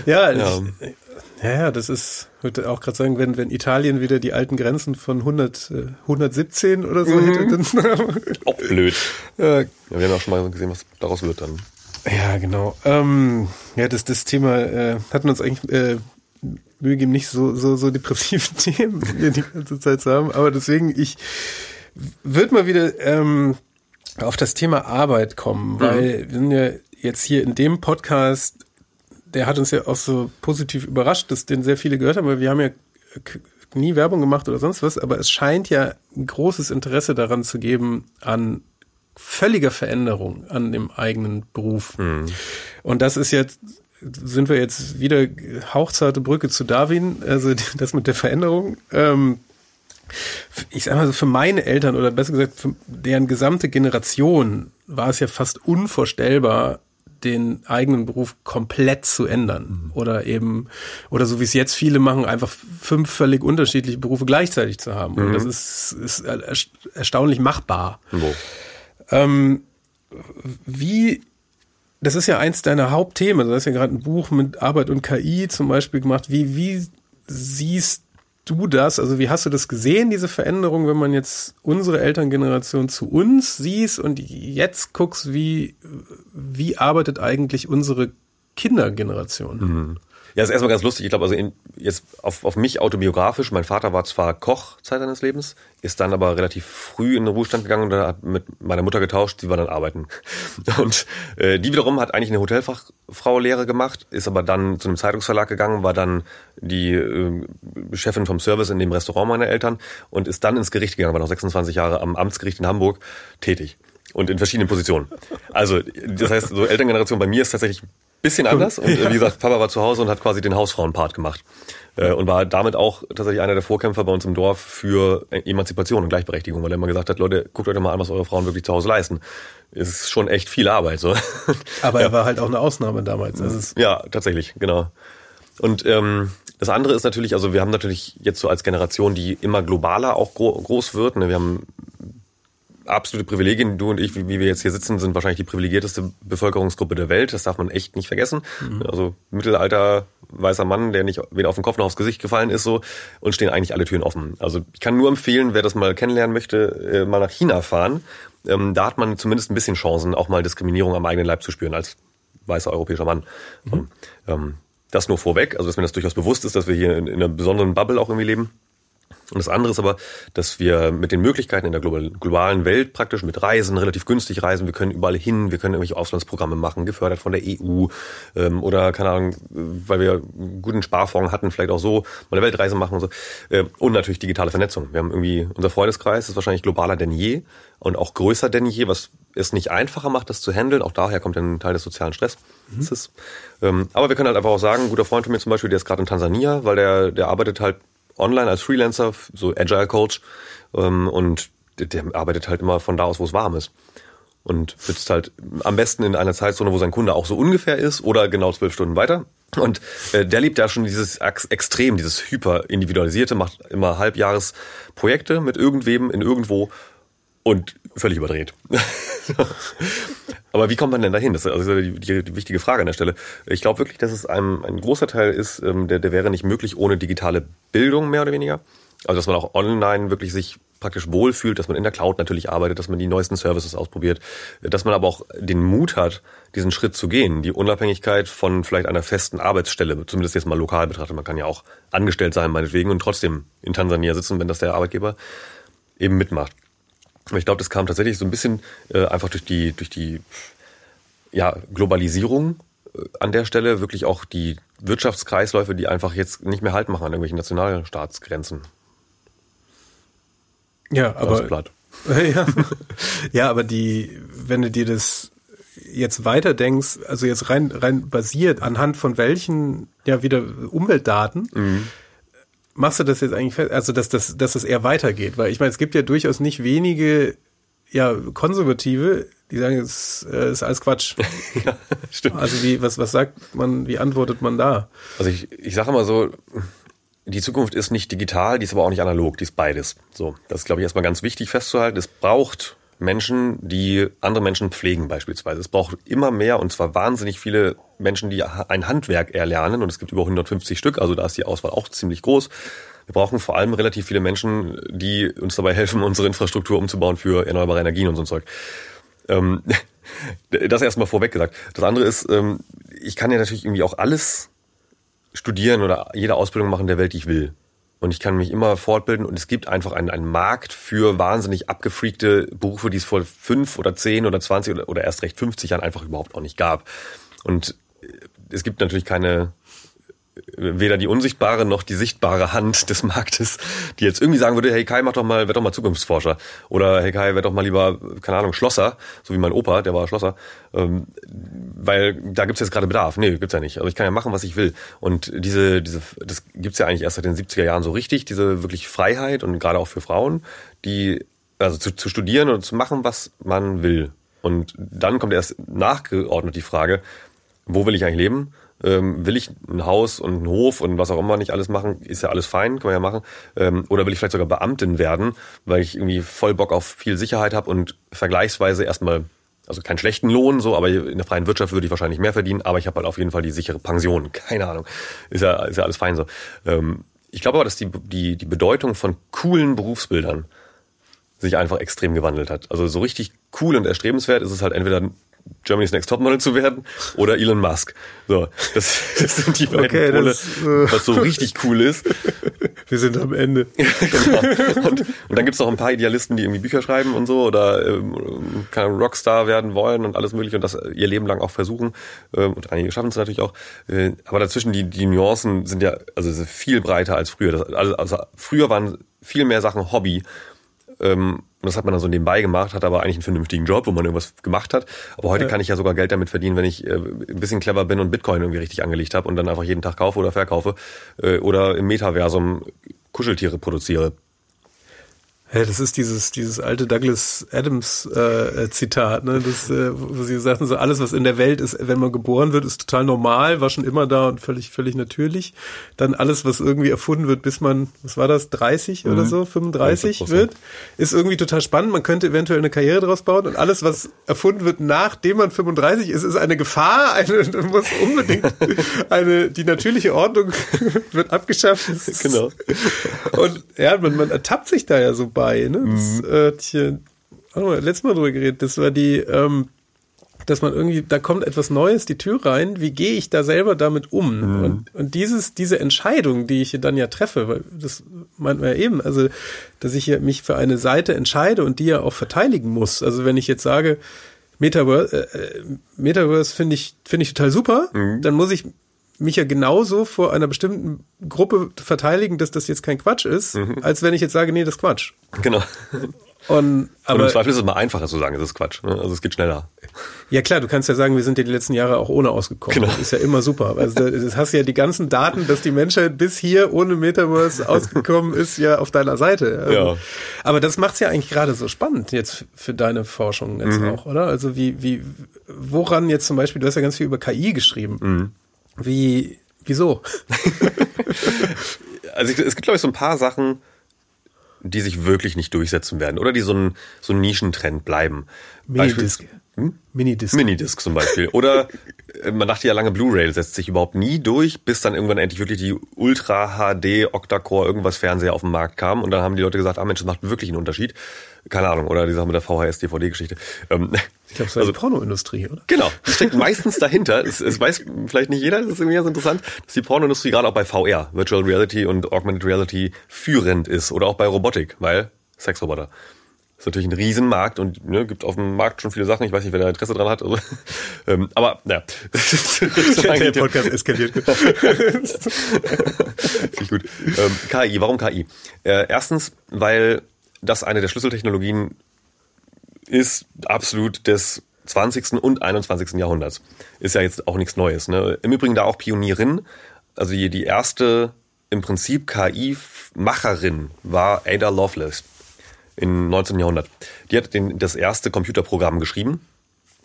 Ja,
Ja.
Ich, ja, ja, das ist, würde auch gerade sagen, wenn, wenn Italien wieder die alten Grenzen von 100, äh, 117 oder so hätte, dann.
Auch blöd. (laughs)
ja,
Ja, wir haben auch schon mal gesehen, was daraus wird dann.
Ja, genau. Ähm, ja, das, das Thema äh, hatten uns eigentlich äh, Mühe gegeben, nicht so, so, so depressive (laughs) Themen die ganze Zeit zu haben. Aber deswegen, ich würde mal wieder ähm, auf das Thema Arbeit kommen, weil wir sind ja jetzt hier in dem Podcast, der hat uns ja auch so positiv überrascht, dass den sehr viele gehört haben, weil wir haben ja nie Werbung gemacht oder sonst was, aber es scheint ja ein großes Interesse daran zu geben an völliger Veränderung an dem eigenen Beruf. Mhm. Und das ist jetzt sind wir jetzt wieder hauchzarte Brücke zu Darwin, also (laughs) das mit der Veränderung. Ähm, ich sag mal so, für meine Eltern oder besser gesagt, für deren gesamte Generation war es ja fast unvorstellbar, den eigenen Beruf komplett zu ändern. Mhm. Oder eben, oder so wie es jetzt viele machen, einfach fünf völlig unterschiedliche Berufe gleichzeitig zu haben. Mhm. Und das ist, ist erstaunlich machbar. Oh. Ähm, wie, das ist ja eins deiner Hauptthemen. Du hast ja gerade ein Buch mit Arbeit und KI zum Beispiel gemacht. Wie, wie siehst du das? Also wie hast du das gesehen, diese Veränderung, wenn man jetzt unsere Elterngeneration zu uns siehst und jetzt guckst, wie, wie arbeitet eigentlich unsere Kindergeneration? Mhm.
Ja, ist erstmal ganz lustig. Ich glaube, also in, jetzt auf, auf mich autobiografisch. Mein Vater war zwar Koch Zeit seines Lebens, ist dann aber relativ früh in den Ruhestand gegangen und hat mit meiner Mutter getauscht. Sie war dann arbeiten. (laughs) Und äh, die wiederum hat eigentlich eine Hotelfachfrau-Lehre gemacht, ist aber dann zu einem Zeitungsverlag gegangen, war dann die äh, Chefin vom Service in dem Restaurant meiner Eltern und ist dann ins Gericht gegangen, war noch 26 Jahre am Amtsgericht in Hamburg tätig. Und in verschiedenen Positionen. Also, das heißt, so Elterngeneration bei mir ist tatsächlich bisschen anders. Und äh, wie (laughs) gesagt, Papa war zu Hause und hat quasi den Hausfrauenpart gemacht. Äh, und war damit auch tatsächlich einer der Vorkämpfer bei uns im Dorf für Emanzipation und Gleichberechtigung, weil er immer gesagt hat, Leute, guckt euch doch mal an, was eure Frauen wirklich zu Hause leisten. Es ist schon echt viel Arbeit. so. (laughs)
Aber ja. er war halt auch eine Ausnahme damals.
Also ja, tatsächlich, genau. Und ähm, das andere ist natürlich, also wir haben natürlich jetzt so als Generation, die immer globaler auch gro groß wird. Ne? Wir haben absolute Privilegien. Du und ich, wie, wir jetzt hier sitzen, sind wahrscheinlich die privilegierteste Bevölkerungsgruppe der Welt. Das darf man echt nicht vergessen. Mhm. Also Mittelalter, weißer Mann, der nicht weder auf den Kopf noch aufs Gesicht gefallen ist, so und stehen eigentlich alle Türen offen. Also ich kann nur empfehlen, wer das mal kennenlernen möchte, äh, mal nach China fahren. Ähm, da hat man zumindest ein bisschen Chancen, auch mal Diskriminierung am eigenen Leib zu spüren als weißer europäischer Mann. Mhm. Ähm, das nur vorweg, also dass mir das durchaus bewusst ist, dass wir hier in, in einer besonderen Bubble auch irgendwie leben. Und das andere ist aber, dass wir mit den Möglichkeiten in der globalen Welt praktisch mit Reisen, relativ günstig reisen, wir können überall hin, wir können irgendwelche Auslandsprogramme machen, gefördert von der EU ähm, oder keine Ahnung, weil wir einen guten Sparfonds hatten, vielleicht auch so mal eine Weltreise machen und so. Äh, und natürlich digitale Vernetzung. Wir haben irgendwie, unser Freundeskreis ist wahrscheinlich globaler denn je und auch größer denn je, was es nicht einfacher macht, das zu handeln. Auch daher kommt ein Teil des sozialen Stresses. Mhm. Ähm, aber wir können halt einfach auch sagen, ein guter Freund von mir zum Beispiel, der ist gerade in Tansania, weil der, der arbeitet halt online als Freelancer, so Agile Coach. Ähm, und der, arbeitet halt immer von da aus, wo es warm ist. Und sitzt halt am besten in einer Zeitzone, wo sein Kunde auch so ungefähr ist oder genau zwölf Stunden weiter. Und äh, der liebt ja schon dieses Extrem, dieses hyper individualisierte, macht immer Halbjahresprojekte mit irgendwem in irgendwo und völlig überdreht. (laughs) Aber wie kommt man denn dahin? Das ist also die, die, die wichtige Frage an der Stelle. Ich glaube wirklich, dass es einem ein großer Teil ist, ähm, der, der wäre nicht möglich ohne digitale Bildung mehr oder weniger. Also dass man auch online wirklich sich praktisch wohlfühlt, dass man in der Cloud natürlich arbeitet, dass man die neuesten Services ausprobiert, dass man aber auch den Mut hat, diesen Schritt zu gehen, die Unabhängigkeit von vielleicht einer festen Arbeitsstelle, zumindest jetzt mal lokal betrachtet. Man kann ja auch angestellt sein, meinetwegen, und trotzdem in Tansania sitzen, wenn das der Arbeitgeber eben mitmacht. Ich glaube, das kam tatsächlich so ein bisschen äh, einfach durch die, durch die ja, Globalisierung äh, an der Stelle, wirklich auch die Wirtschaftskreisläufe, die einfach jetzt nicht mehr Halt machen an irgendwelchen Nationalstaatsgrenzen.
Ja, aber (laughs) ja, ja, aber die, wenn du dir das jetzt weiter denkst, also jetzt rein rein basiert anhand von welchen ja wieder Umweltdaten, mhm machst du das jetzt eigentlich fest, also dass, dass, dass das eher weitergeht? Weil ich meine, es gibt ja durchaus nicht wenige ja, Konservative, die sagen, es äh, ist alles Quatsch. (laughs) ja, stimmt. Also wie, was, was sagt man, wie antwortet man da?
Also ich, ich sage immer so, die Zukunft ist nicht digital, die ist aber auch nicht analog, die ist beides. So, das ist, glaube ich, erstmal ganz wichtig festzuhalten. Es braucht Menschen, die andere Menschen pflegen beispielsweise. Es braucht immer mehr und zwar wahnsinnig viele Menschen, die ein Handwerk erlernen und es gibt über 150 Stück, also da ist die Auswahl auch ziemlich groß. Wir brauchen vor allem relativ viele Menschen, die uns dabei helfen, unsere Infrastruktur umzubauen für erneuerbare Energien und so ein Zeug. Ähm, (laughs) das erstmal vorweg gesagt. Das andere ist, ähm, ich kann ja natürlich irgendwie auch alles studieren oder jede Ausbildung machen der Welt, die ich will und ich kann mich immer fortbilden und es gibt einfach einen, einen Markt für wahnsinnig abgefreakte Berufe, die es vor fünf oder zehn oder zwanzig oder, oder erst recht 50 Jahren einfach überhaupt auch nicht gab. Und äh, es gibt natürlich keine weder die unsichtbare noch die sichtbare Hand des Marktes, die jetzt irgendwie sagen würde, hey Kai, mach doch mal, werd doch mal Zukunftsforscher. Oder hey Kai, werd doch mal lieber, keine Ahnung, Schlosser, so wie mein Opa, der war Schlosser. Ähm, weil da gibt's jetzt gerade Bedarf. Nee, gibt's ja nicht. Also ich kann ja machen, was ich will. Und diese, diese, das gibt's ja eigentlich erst seit den 70er Jahren so richtig, diese wirklich Freiheit und gerade auch für Frauen, die, also zu, zu studieren und zu machen, was man will. Und dann kommt erst nachgeordnet die Frage, wo will ich eigentlich leben? Ähm, will ich ein Haus und einen Hof und was auch immer nicht alles machen, ist ja alles fein, kann man ja machen. Ähm, oder will ich vielleicht sogar Beamtin werden, weil ich irgendwie voll Bock auf viel Sicherheit habe und vergleichsweise erstmal, also keinen schlechten Lohn, so, aber in der freien Wirtschaft würde ich wahrscheinlich mehr verdienen, aber ich habe halt auf jeden Fall die sichere Pension. (laughs) Keine Ahnung. Ist ja, ist ja alles fein so. Ähm, ich glaube aber, dass die, die, die Bedeutung von coolen Berufsbildern sich einfach extrem gewandelt hat. Also so richtig cool und erstrebenswert ist es halt entweder Germany's Next Topmodel zu werden oder Elon Musk. So, das, das sind die beiden okay, Pole, das, äh, was so richtig cool ist.
Wir sind am Ende. (laughs)
genau. Und, und dann gibt's noch ein paar Idealisten, die irgendwie Bücher schreiben und so oder ähm, Rockstar werden wollen und alles mögliche und das ihr Leben lang auch versuchen. Ähm, und einige schaffen es natürlich auch. Äh, aber dazwischen die, die Nuancen sind ja also viel breiter als früher. Das, also, also früher waren viel mehr Sachen Hobby ähm, das hat man dann so nebenbei gemacht, hat aber eigentlich einen vernünftigen Job, wo man irgendwas gemacht hat. Aber heute ja. kann ich ja sogar Geld damit verdienen, wenn ich äh, ein bisschen clever bin und Bitcoin irgendwie richtig angelegt habe und dann einfach jeden Tag kaufe oder verkaufe äh, oder im Metaversum Kuscheltiere produziere.
Ja, das ist dieses, dieses alte Douglas Adams äh, äh, Zitat, ne? Das, äh, wo sie sagten, so alles, was in der Welt ist, wenn man geboren wird, ist total normal, war schon immer da und völlig, völlig natürlich. Dann alles, was irgendwie erfunden wird, bis man, was war das, 30 mhm. oder so, 35 wird, ist irgendwie total spannend. Man könnte eventuell eine Karriere draus bauen und alles, was erfunden wird, nachdem man 35 ist, ist eine Gefahr. Eine, muss unbedingt (laughs) eine, die natürliche Ordnung (laughs) wird abgeschafft.
Genau.
Und ja, man, man ertappt sich da ja so bei. Ne? Das, mhm. äh, hier, oh, letztes Mal drüber geredet. Das war die, ähm, dass man irgendwie, da kommt etwas Neues die Tür rein. Wie gehe ich da selber damit um? Mhm. Und, und dieses, diese Entscheidung, die ich dann ja treffe, weil das meint man ja eben, also, dass ich ja mich für eine Seite entscheide und die ja auch verteidigen muss. Also wenn ich jetzt sage, Metaverse, äh, äh Metaverse finde ich, finde ich total super, mhm. dann muss ich mich ja genauso vor einer bestimmten Gruppe verteidigen, dass das jetzt kein Quatsch ist, mhm. als wenn ich jetzt sage, nee, das ist Quatsch.
Genau.
Und, aber
und im Zweifel ist es mal einfacher zu sagen, es ist Quatsch. Ne? Also es geht schneller.
Ja klar, du kannst ja sagen, wir sind ja die letzten Jahre auch ohne ausgekommen. Genau. Das ist ja immer super. Also das hast ja die ganzen Daten, dass die Menschheit bis hier ohne Metaverse ausgekommen ist, ja auf deiner Seite.
Ja.
Aber das macht's ja eigentlich gerade so spannend jetzt für deine Forschung jetzt mhm. auch, oder? Also wie, wie, woran jetzt zum Beispiel, du hast ja ganz viel über KI geschrieben. Mhm. Wie, wieso? (laughs)
also es gibt, glaube ich, so ein paar Sachen, die sich wirklich nicht durchsetzen werden oder die so ein, so ein Nischentrend bleiben.
Minidisc. Hm?
Minidisc. Minidisc zum Beispiel. Oder (laughs) äh, man dachte ja lange, Blu-ray setzt sich überhaupt nie durch, bis dann irgendwann endlich wirklich die Ultra HD Octa-Core irgendwas Fernseher auf den Markt kam und dann haben die Leute gesagt, ah Mensch, das macht wirklich einen Unterschied. Keine Ahnung, oder die Sache mit der VHS-DVD-Geschichte.
Ähm, ich glaube, es war also, die Pornoindustrie, oder?
Genau, das steckt (laughs) meistens dahinter. Es, es weiß vielleicht nicht jeder, das ist irgendwie ganz interessant, dass die Pornoindustrie gerade auch bei VR, Virtual Reality und Augmented Reality führend ist oder auch bei Robotik, weil Sexroboter. Ist natürlich ein Riesenmarkt und ne, gibt auf dem Markt schon viele Sachen. Ich weiß nicht, wer da Interesse dran hat. Also, (laughs) ähm, aber naja. (laughs) Der Podcast eskaliert. (laughs) Finde gut. Ähm, KI, warum KI? Äh, erstens, weil das eine der Schlüsseltechnologien ist absolut des 20. und 21. Jahrhunderts. Ist ja jetzt auch nichts Neues. Ne? Im Übrigen da auch Pionierin. Also die, die erste im Prinzip KI-Macherin war Ada Lovelace im 19. Jahrhundert. Die hat den, das erste Computerprogramm geschrieben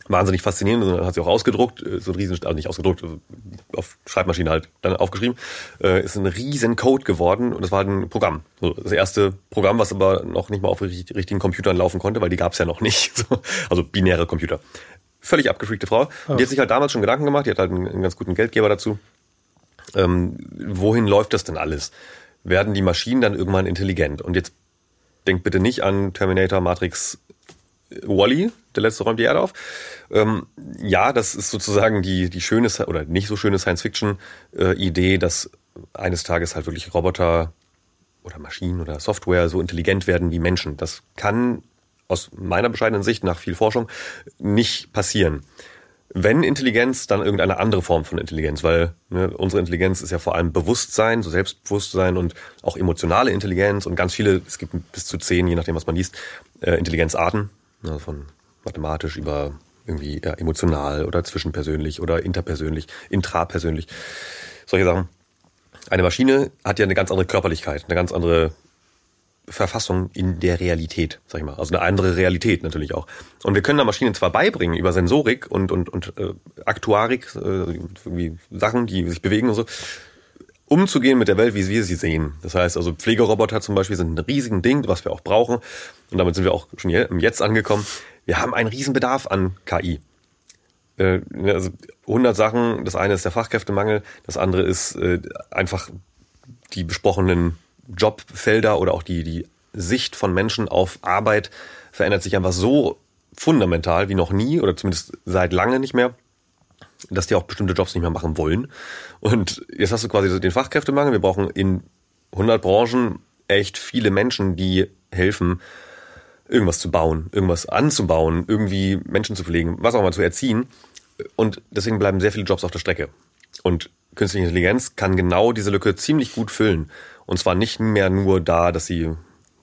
wahnsinnig faszinierend. Hat sie auch ausgedruckt, äh, so ein riesen, also nicht ausgedruckt, also auf Schreibmaschine halt dann aufgeschrieben. Äh, ist ein riesen Code geworden und das war ein Programm. So, das erste Programm, was aber noch nicht mal auf richtigen Computern laufen konnte, weil die gab es ja noch nicht. (laughs) also binäre Computer. Völlig abgefreakte Frau. Und die hat sich halt damals schon Gedanken gemacht, die hat halt einen, einen ganz guten Geldgeber dazu. Ähm, wohin läuft das denn alles? Werden die Maschinen dann irgendwann intelligent? Und jetzt denkt bitte nicht an Terminator, Matrix, Wally, der letzte räumt die Erde auf. Ähm, ja, das ist sozusagen die, die schöne oder nicht so schöne Science-Fiction-Idee, dass eines Tages halt wirklich Roboter oder Maschinen oder Software so intelligent werden wie Menschen. Das kann aus meiner bescheidenen Sicht nach viel Forschung nicht passieren. Wenn Intelligenz, dann irgendeine andere Form von Intelligenz, weil ne, unsere Intelligenz ist ja vor allem Bewusstsein, so Selbstbewusstsein und auch emotionale Intelligenz und ganz viele, es gibt bis zu zehn, je nachdem was man liest, äh, Intelligenzarten, also von mathematisch über irgendwie ja, emotional oder zwischenpersönlich oder interpersönlich, intrapersönlich, solche Sachen. Eine Maschine hat ja eine ganz andere Körperlichkeit, eine ganz andere Verfassung in der Realität, sag ich mal. Also eine andere Realität natürlich auch. Und wir können der Maschine zwar beibringen über Sensorik und, und, und äh, Aktuarik, äh, irgendwie Sachen, die sich bewegen und so, umzugehen mit der Welt, wie wir sie sehen. Das heißt also Pflegeroboter zum Beispiel sind ein riesigen Ding, was wir auch brauchen. Und damit sind wir auch schon hier, Jetzt angekommen. Wir haben einen riesen Bedarf an KI. Äh, also 100 Sachen. Das eine ist der Fachkräftemangel, das andere ist äh, einfach die besprochenen Jobfelder oder auch die, die Sicht von Menschen auf Arbeit verändert sich einfach so fundamental wie noch nie oder zumindest seit lange nicht mehr, dass die auch bestimmte Jobs nicht mehr machen wollen. Und jetzt hast du quasi den Fachkräftemangel. Wir brauchen in 100 Branchen echt viele Menschen, die helfen, irgendwas zu bauen, irgendwas anzubauen, irgendwie Menschen zu pflegen, was auch immer zu erziehen. Und deswegen bleiben sehr viele Jobs auf der Strecke. Und künstliche Intelligenz kann genau diese Lücke ziemlich gut füllen. Und zwar nicht mehr nur da, dass sie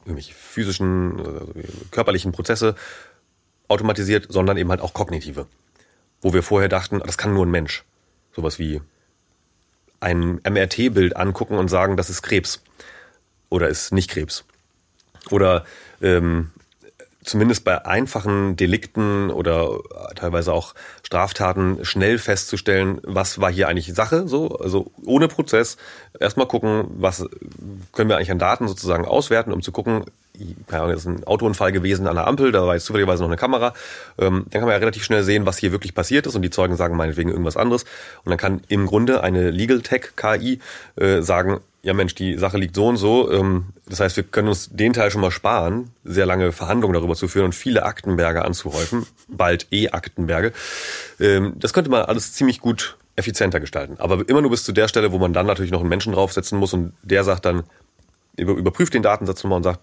irgendwelche physischen, also körperlichen Prozesse automatisiert, sondern eben halt auch kognitive. Wo wir vorher dachten, das kann nur ein Mensch. Sowas wie ein MRT-Bild angucken und sagen, das ist Krebs. Oder ist nicht Krebs. Oder ähm, zumindest bei einfachen Delikten oder teilweise auch Straftaten schnell festzustellen, was war hier eigentlich Sache, so, also ohne Prozess. Erstmal gucken, was können wir eigentlich an Daten sozusagen auswerten, um zu gucken, keine Ahnung, ist ein Autounfall gewesen an der Ampel, da war jetzt zufälligerweise noch eine Kamera. Ähm, dann kann man ja relativ schnell sehen, was hier wirklich passiert ist und die Zeugen sagen meinetwegen irgendwas anderes. Und dann kann im Grunde eine Legal Tech KI äh, sagen, ja Mensch, die Sache liegt so und so. Ähm, das heißt, wir können uns den Teil schon mal sparen, sehr lange Verhandlungen darüber zu führen und viele Aktenberge anzuhäufen, bald E-Aktenberge. Ähm, das könnte man alles ziemlich gut effizienter gestalten. Aber immer nur bis zu der Stelle, wo man dann natürlich noch einen Menschen draufsetzen muss und der sagt dann, überprüft den Datensatz nochmal und sagt,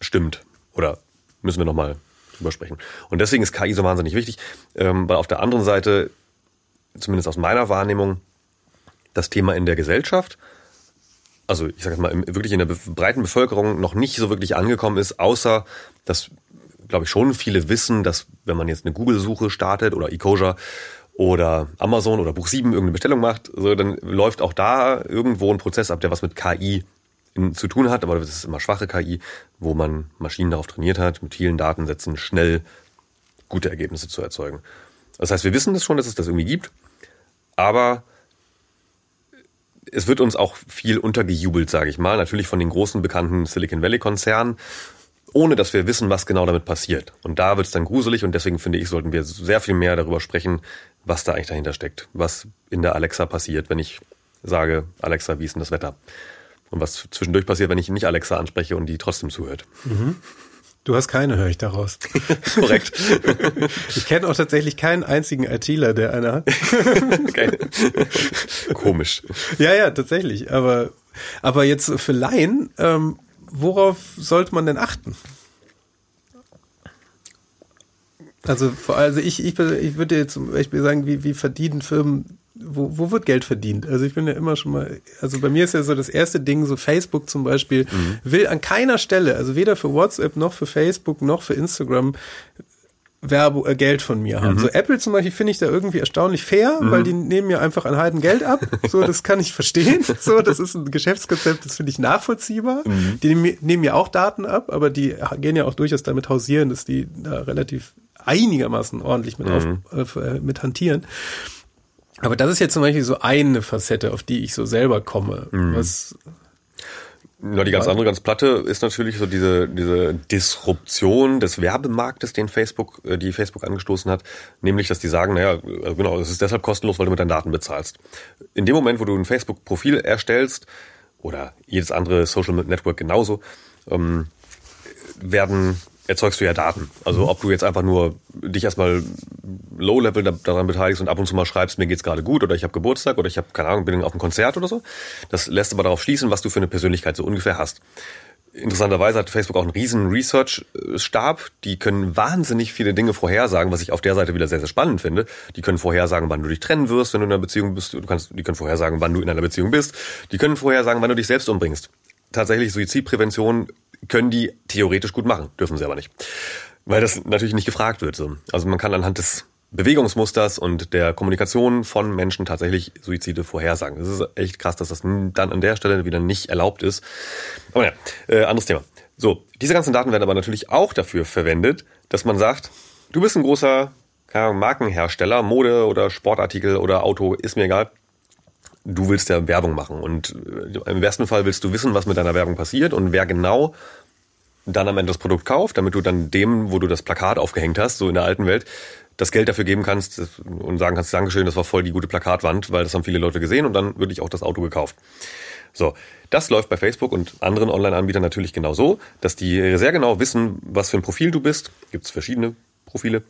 stimmt. Oder müssen wir nochmal drüber sprechen. Und deswegen ist KI so wahnsinnig wichtig, ähm, weil auf der anderen Seite, zumindest aus meiner Wahrnehmung, das Thema in der Gesellschaft also ich sage mal, wirklich in der breiten Bevölkerung noch nicht so wirklich angekommen ist, außer dass, glaube ich, schon viele wissen, dass wenn man jetzt eine Google-Suche startet oder Ecosia oder Amazon oder Buch 7 irgendeine Bestellung macht, so, dann läuft auch da irgendwo ein Prozess ab, der was mit KI in, zu tun hat, aber das ist immer schwache KI, wo man Maschinen darauf trainiert hat, mit vielen Datensätzen schnell gute Ergebnisse zu erzeugen. Das heißt, wir wissen das schon, dass es das irgendwie gibt, aber es wird uns auch viel untergejubelt, sage ich mal. Natürlich von den großen bekannten Silicon Valley Konzernen, ohne dass wir wissen, was genau damit passiert. Und da wird es dann gruselig und deswegen finde ich, sollten wir sehr viel mehr darüber sprechen, was da eigentlich dahinter steckt. Was in der Alexa passiert, wenn ich sage, Alexa, wie ist denn das Wetter? Und was zwischendurch passiert, wenn ich nicht Alexa anspreche und die trotzdem zuhört. Mhm.
Du hast keine, höre ich daraus. (laughs)
Korrekt. (laughs)
Ich kenne auch tatsächlich keinen einzigen ITler, der eine hat. (laughs)
Komisch.
Ja, ja, tatsächlich. Aber, aber jetzt für Laien, ähm, worauf sollte man denn achten? Also, also ich, ich, ich würde jetzt zum Beispiel sagen, wie, wie verdienen Firmen wo, wo wird Geld verdient? Also ich bin ja immer schon mal, also bei mir ist ja so das erste Ding, so Facebook zum Beispiel, mhm. will an keiner Stelle, also weder für WhatsApp noch für Facebook noch für Instagram Werbe, äh, Geld von mir haben. Mhm. So Apple zum Beispiel finde ich da irgendwie erstaunlich fair, mhm. weil die nehmen mir einfach ein halben Geld ab. So, das kann ich verstehen. (laughs) So, das ist ein Geschäftskonzept, das finde ich nachvollziehbar. Mhm. Die nehmen, nehmen ja auch Daten ab, aber die gehen ja auch durchaus damit hausieren, dass die da relativ einigermaßen ordentlich mit, auf, mhm. äh, mit hantieren. Aber das ist jetzt zum Beispiel so eine Facette, auf die ich so selber komme. Mhm. Was
ja, die ganz andere, ganz platte ist natürlich so diese, diese Disruption des Werbemarktes, den Facebook, äh, die Facebook angestoßen hat. Nämlich, dass die sagen, naja, äh, genau, es ist deshalb kostenlos, weil du mit deinen Daten bezahlst. In dem Moment, wo du ein Facebook-Profil erstellst, oder jedes andere Social Network genauso, ähm, werden erzeugst du ja Daten. Also ob du jetzt einfach nur dich erstmal Low-Level daran beteiligst und ab und zu mal schreibst, mir geht's gerade gut oder ich habe Geburtstag oder ich habe keine Ahnung, bin auf einem Konzert oder so. Das lässt aber darauf schließen, was du für eine Persönlichkeit so ungefähr hast. Interessanterweise hat Facebook auch einen riesen Research-Stab. Die können wahnsinnig viele Dinge vorhersagen, was ich auf der Seite wieder sehr, sehr spannend finde. Die können vorhersagen, wann du dich trennen wirst, wenn du in einer Beziehung bist. Du kannst, die können vorhersagen, wann du in einer Beziehung bist. Die können vorhersagen, wann du dich selbst umbringst. Tatsächlich Suizidprävention können die theoretisch gut machen, dürfen sie aber nicht. Weil das natürlich nicht gefragt wird. Also man kann anhand des Bewegungsmusters und der Kommunikation von Menschen tatsächlich Suizide vorhersagen. Das ist echt krass, dass das dann an der Stelle wieder nicht erlaubt ist. Aber ja, äh, anderes Thema. So, diese ganzen Daten werden aber natürlich auch dafür verwendet, dass man sagt, du bist ein großer Markenhersteller, Mode oder Sportartikel oder Auto, ist mir egal. Du willst ja Werbung machen und äh, im besten Fall willst du wissen, was mit deiner Werbung passiert und wer genau dann am Ende das Produkt kauft, damit du dann dem, wo du das Plakat aufgehängt hast, so in der alten Welt, das Geld dafür geben kannst und sagen kannst, Dankeschön, das war voll die gute Plakatwand, weil das haben viele Leute gesehen und dann würde ich auch das Auto gekauft. So, das läuft bei Facebook und anderen Online-Anbietern natürlich genau so, dass die sehr genau wissen, was für ein Profil du bist. Gibt es verschiedene Profile.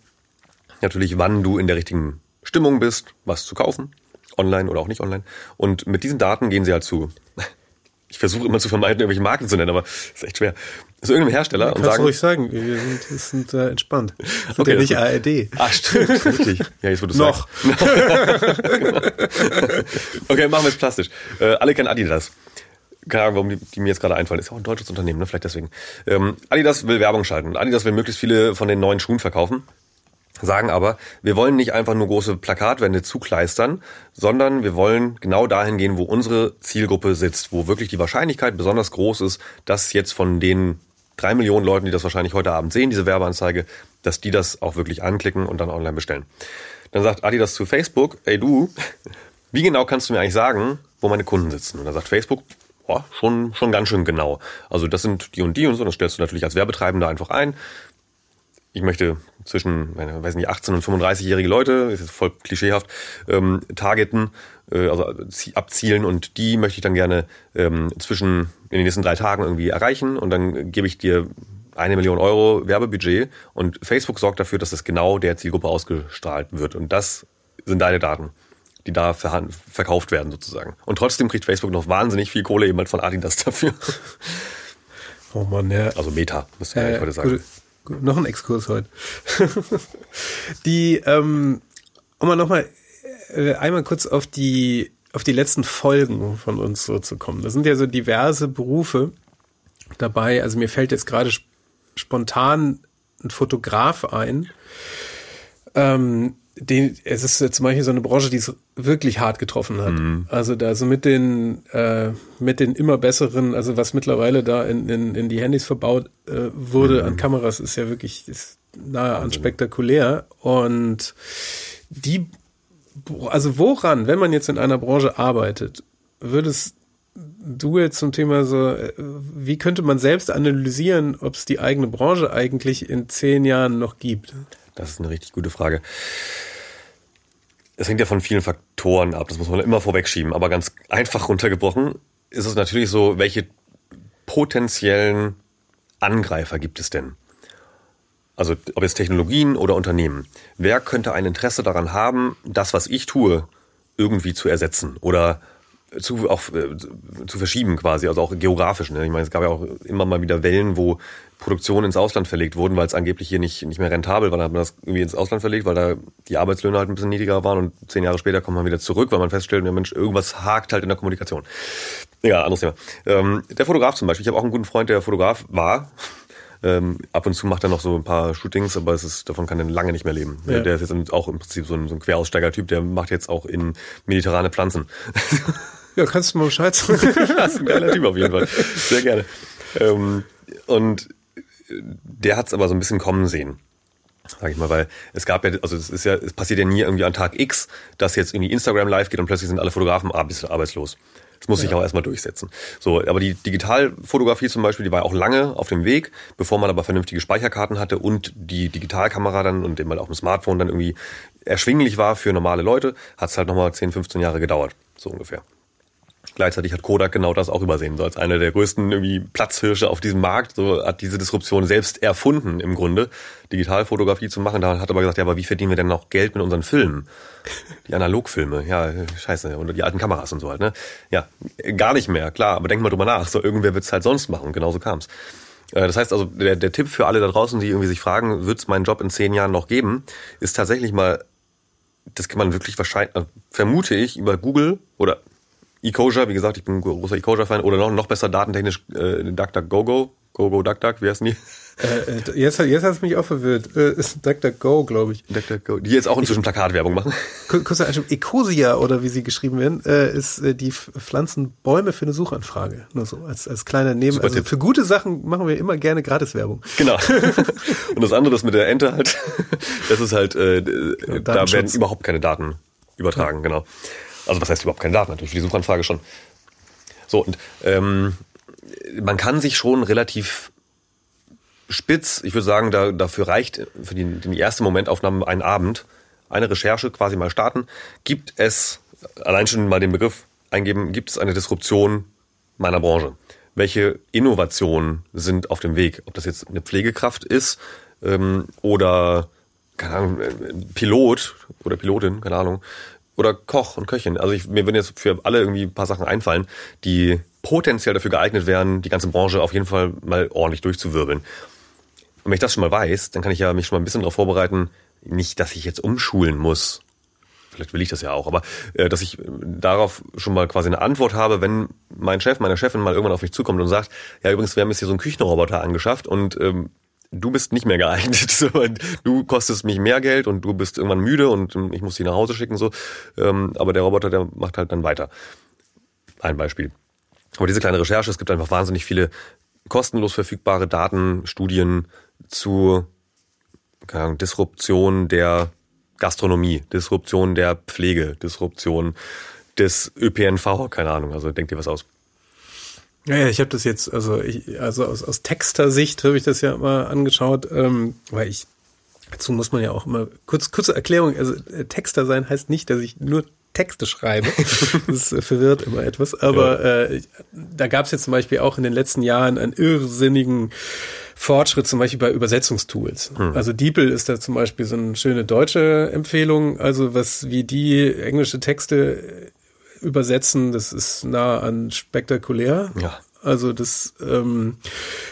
Natürlich, wann du in der richtigen Stimmung bist, was zu kaufen, online oder auch nicht online. Und mit diesen Daten gehen sie halt zu ich versuche immer zu vermeiden, irgendwelche Marken zu nennen, aber ist echt schwer. Zu irgendeinem Hersteller ja,
und sagen. ruhig sagen, wir sind, wir sind äh, entspannt. Wir sind okay, ja nicht ARD.
Ah, stimmt, (laughs) richtig. Ja, jetzt wo du
Noch. (laughs)
okay, machen wir es plastisch. Äh, alle kennen Adidas. Keine Ahnung, warum die, die mir jetzt gerade einfallen. Ist ja auch ein deutsches Unternehmen, ne? Vielleicht deswegen. Ähm, Adidas will Werbung schalten. Adidas will möglichst viele von den neuen Schuhen verkaufen sagen aber, wir wollen nicht einfach nur große Plakatwände zukleistern, sondern wir wollen genau dahin gehen, wo unsere Zielgruppe sitzt, wo wirklich die Wahrscheinlichkeit besonders groß ist, dass jetzt von den drei Millionen Leuten, die das wahrscheinlich heute Abend sehen, diese Werbeanzeige, dass die das auch wirklich anklicken und dann online bestellen. Dann sagt Adidas zu Facebook, ey du, (laughs) wie genau kannst du mir eigentlich sagen, wo meine Kunden sitzen? Und dann sagt Facebook, boah, schon, schon ganz schön genau. Also das sind die und die und so, das stellst du natürlich als Werbetreibender einfach ein ich möchte zwischen, weiß nicht, 18 und 35-jährige Leute, ist jetzt voll klischeehaft, ähm, targeten, äh, also abzielen und die möchte ich dann gerne ähm, zwischen in den nächsten drei Tagen irgendwie erreichen und dann gebe ich dir eine Million Euro Werbebudget und Facebook sorgt dafür, dass das genau der Zielgruppe ausgestrahlt wird und das sind deine Daten die da verkauft werden sozusagen. Und trotzdem kriegt Facebook noch wahnsinnig viel Kohle eben halt von Adidas (laughs) dafür.
Oh man, ja.
Also Meta, müssen wir äh, heute sagen.
Noch ein Exkurs heute. (laughs) die, ähm, um mal nochmal äh, einmal kurz auf die, auf die letzten Folgen von uns so zu kommen. Da sind ja so diverse Berufe dabei. Also mir fällt jetzt gerade spontan ein Fotograf ein, ähm, den, es ist zum Beispiel so eine Branche, die es wirklich hart getroffen hat. Mhm. Also da so mit den äh, mit den immer besseren, also was mittlerweile da in, in, in die Handys verbaut äh, wurde mhm. an Kameras, ist ja wirklich ist nahe an spektakulär. Und die, also woran, wenn man jetzt in einer Branche arbeitet, würdest du jetzt zum Thema so, äh, wie könnte man selbst analysieren, ob es die eigene Branche eigentlich in zehn Jahren noch gibt?
Das ist eine richtig gute Frage. Es hängt ja von vielen Faktoren ab, das muss man immer vorwegschieben. Aber ganz einfach runtergebrochen ist es natürlich so, welche potenziellen Angreifer gibt es denn? Also ob jetzt Technologien oder Unternehmen. Wer könnte ein Interesse daran haben, das, was ich tue, irgendwie zu ersetzen oder zu, auch, äh, zu verschieben quasi, also auch geografisch. Ne? Ich meine, es gab ja auch immer mal wieder Wellen, wo Produktionen ins Ausland verlegt wurden, weil es angeblich hier nicht, nicht mehr rentabel war. Dann hat man das irgendwie ins Ausland verlegt, weil da die Arbeitslöhne halt ein bisschen niedriger waren und zehn Jahre später kommt man wieder zurück, weil man feststellt, der Mensch, irgendwas hakt halt in der Kommunikation. Ja, anderes Thema. Ähm, der Fotograf zum Beispiel. Ich habe auch einen guten Freund, der Fotograf war. Ähm, ab und zu macht er noch so ein paar Shootings, aber es ist, davon kann er lange nicht mehr leben. Ja. Der ist jetzt auch im Prinzip so ein, so ein Queraussteiger-Typ, der macht jetzt auch in mediterrane Pflanzen. (laughs)
Ja, kannst du mal Bescheid sagen. (laughs)
das ist ein geiler Typ auf jeden Fall. Sehr gerne. Ähm, und der hat es aber so ein bisschen kommen sehen. Sag ich mal, weil es gab ja, also es ist ja, es passiert ja nie irgendwie an Tag X, dass jetzt irgendwie Instagram live geht und plötzlich sind alle Fotografen arbeitslos. Das muss sich auch erstmal durchsetzen. So, aber die Digitalfotografie zum Beispiel, die war auch lange auf dem Weg, bevor man aber vernünftige Speicherkarten hatte und die Digitalkamera dann und eben halt auch ein Smartphone dann irgendwie erschwinglich war für normale Leute, hat es halt nochmal 10, 15 Jahre gedauert, so ungefähr. Gleichzeitig hat Kodak genau das auch übersehen. So als einer der größten irgendwie Platzhirsche auf diesem Markt, so hat diese Disruption selbst erfunden im Grunde, Digitalfotografie zu machen. Da hat aber gesagt, ja, aber wie verdienen wir denn noch Geld mit unseren Filmen? Die Analogfilme, ja, scheiße, und die alten Kameras und so halt, ne? Ja, gar nicht mehr, klar, aber denk mal drüber nach. So, irgendwer wird's halt sonst machen, genauso kam's. Äh, das heißt also, der, der Tipp für alle da draußen, die irgendwie sich fragen, wird's meinen Job in zehn Jahren noch geben, ist tatsächlich mal, das kann man wirklich wahrscheinlich, äh, vermute ich, über Google oder Ecosia, wie gesagt, ich bin ein großer Ecosia-Fan, oder noch, noch besser datentechnisch äh, DuckDuckGoGo, GoGo DuckDuck, wie heißen die?
Äh, äh jetzt, jetzt hat es mich auch verwirrt. Äh, ist DuckDuckGo, glaube ich.
DuckDuckGo, die jetzt auch inzwischen Plakatwerbung machen.
Kurzer Einschub, Ecosia, oder wie sie geschrieben werden, äh, ist äh, die pflanzen Bäume für eine Suchanfrage. Nur so, als, als kleiner Neben. Super also Tipp. für gute Sachen machen wir immer gerne Gratiswerbung.
Genau. (laughs) Und das andere, das mit der Ente halt, das ist halt, äh, da werden überhaupt keine Daten übertragen, ja. genau. Also was heißt überhaupt keine Daten? Natürlich für die Suchanfrage schon. So, und ähm, man kann sich schon relativ spitz, ich würde sagen, da, dafür reicht für die, die erste Momentaufnahme ein Abend, eine Recherche quasi mal starten. Gibt es, allein schon mal den Begriff eingeben, gibt es eine Disruption meiner Branche? Welche Innovationen sind auf dem Weg? Ob das jetzt eine Pflegekraft ist ähm, oder keine Ahnung, Pilot oder Pilotin, keine Ahnung, oder Koch und Köchin. Also ich, mir würden jetzt für alle irgendwie ein paar Sachen einfallen, die potenziell dafür geeignet wären, die ganze Branche auf jeden Fall mal ordentlich durchzuwirbeln. Und wenn ich das schon mal weiß, dann kann ich ja mich schon mal ein bisschen darauf vorbereiten, nicht, dass ich jetzt umschulen muss. Vielleicht will ich das ja auch, aber äh, dass ich darauf schon mal quasi eine Antwort habe, wenn mein Chef, meine Chefin mal irgendwann auf mich zukommt und sagt, ja übrigens, wir haben jetzt hier so einen Küchenroboter angeschafft und ähm, du bist nicht mehr geeignet. (laughs) Du kostest mich mehr Geld und du bist irgendwann müde und ich muss dich nach Hause schicken. so. Ähm, aber der Roboter, der macht halt dann weiter. Ein Beispiel. Aber diese kleine Recherche, es gibt einfach wahnsinnig viele kostenlos verfügbare Daten, Studien zu Ahnung, Disruption der Gastronomie, Disruption der Pflege, Disruption des ÖPNV, keine Ahnung, also denkt dir was aus.
Ja, ja, ich habe das jetzt, also ich, also aus, aus Texter-Sicht habe ich das ja mal angeschaut, ähm, weil ich dazu muss man ja auch immer kurz kurze Erklärung. Also äh, Texter sein heißt nicht, dass ich nur Texte schreibe. (laughs) das äh, verwirrt immer etwas. Aber ja. äh, da gab es jetzt zum Beispiel auch in den letzten Jahren einen irrsinnigen Fortschritt, zum Beispiel bei Übersetzungstools. Hm. Also DeepL ist da zum Beispiel so eine schöne deutsche Empfehlung. Also was wie die englische Texte übersetzen, das ist nah an spektakulär.
Ja.
Also das ähm,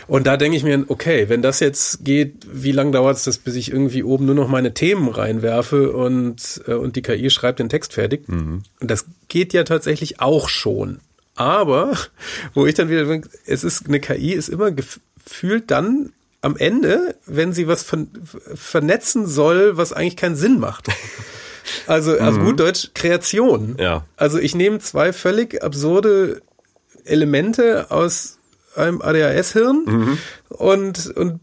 und da denke ich mir, okay, wenn das jetzt geht, wie lange dauert es das, bis ich irgendwie oben nur noch meine Themen reinwerfe und äh, und die KI schreibt den Text fertig? Mhm. Und das geht ja tatsächlich auch schon. Aber (laughs) wo ich dann wieder denke, es ist eine KI ist immer gefühlt dann am Ende, wenn sie was ver vernetzen soll, was eigentlich keinen Sinn macht. (laughs) Also mhm. gut Deutsch Kreation.
Ja.
Also ich nehme zwei völlig absurde Elemente aus einem ADHS-Hirn mhm. und, und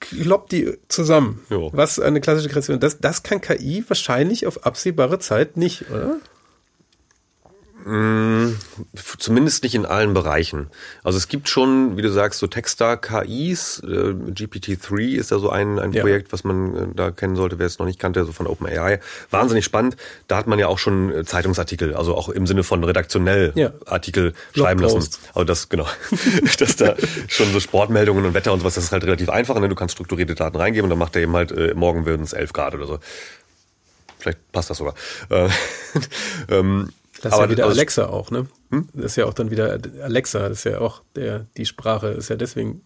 klopp die zusammen. Jo. Was eine klassische Kreation. Das, das kann KI wahrscheinlich auf absehbare Zeit nicht, oder?
Mm, zumindest nicht in allen Bereichen. Also es gibt schon, wie du sagst, so Texter-KIs. Äh, GPT-3 ist da so ein, ein ja. Projekt, was man äh, da kennen sollte, wer es noch nicht kannte, so von OpenAI. Wahnsinnig spannend. Da hat man ja auch schon äh, Zeitungsartikel, also auch im Sinne von redaktionell ja. Artikel schreiben lassen. Also das, genau. (laughs) dass da schon so Sportmeldungen und Wetter und sowas, das ist halt relativ einfach. Ne? Du kannst strukturierte Daten reingeben und dann macht er eben halt, äh, morgen würden es 11 Grad oder so. Vielleicht passt das sogar. Äh, (laughs)
ähm, das ist aber ja wieder Alexa auch, ne? Hm? Das ist ja auch dann wieder Alexa, das ist ja auch der, die Sprache, ist ja deswegen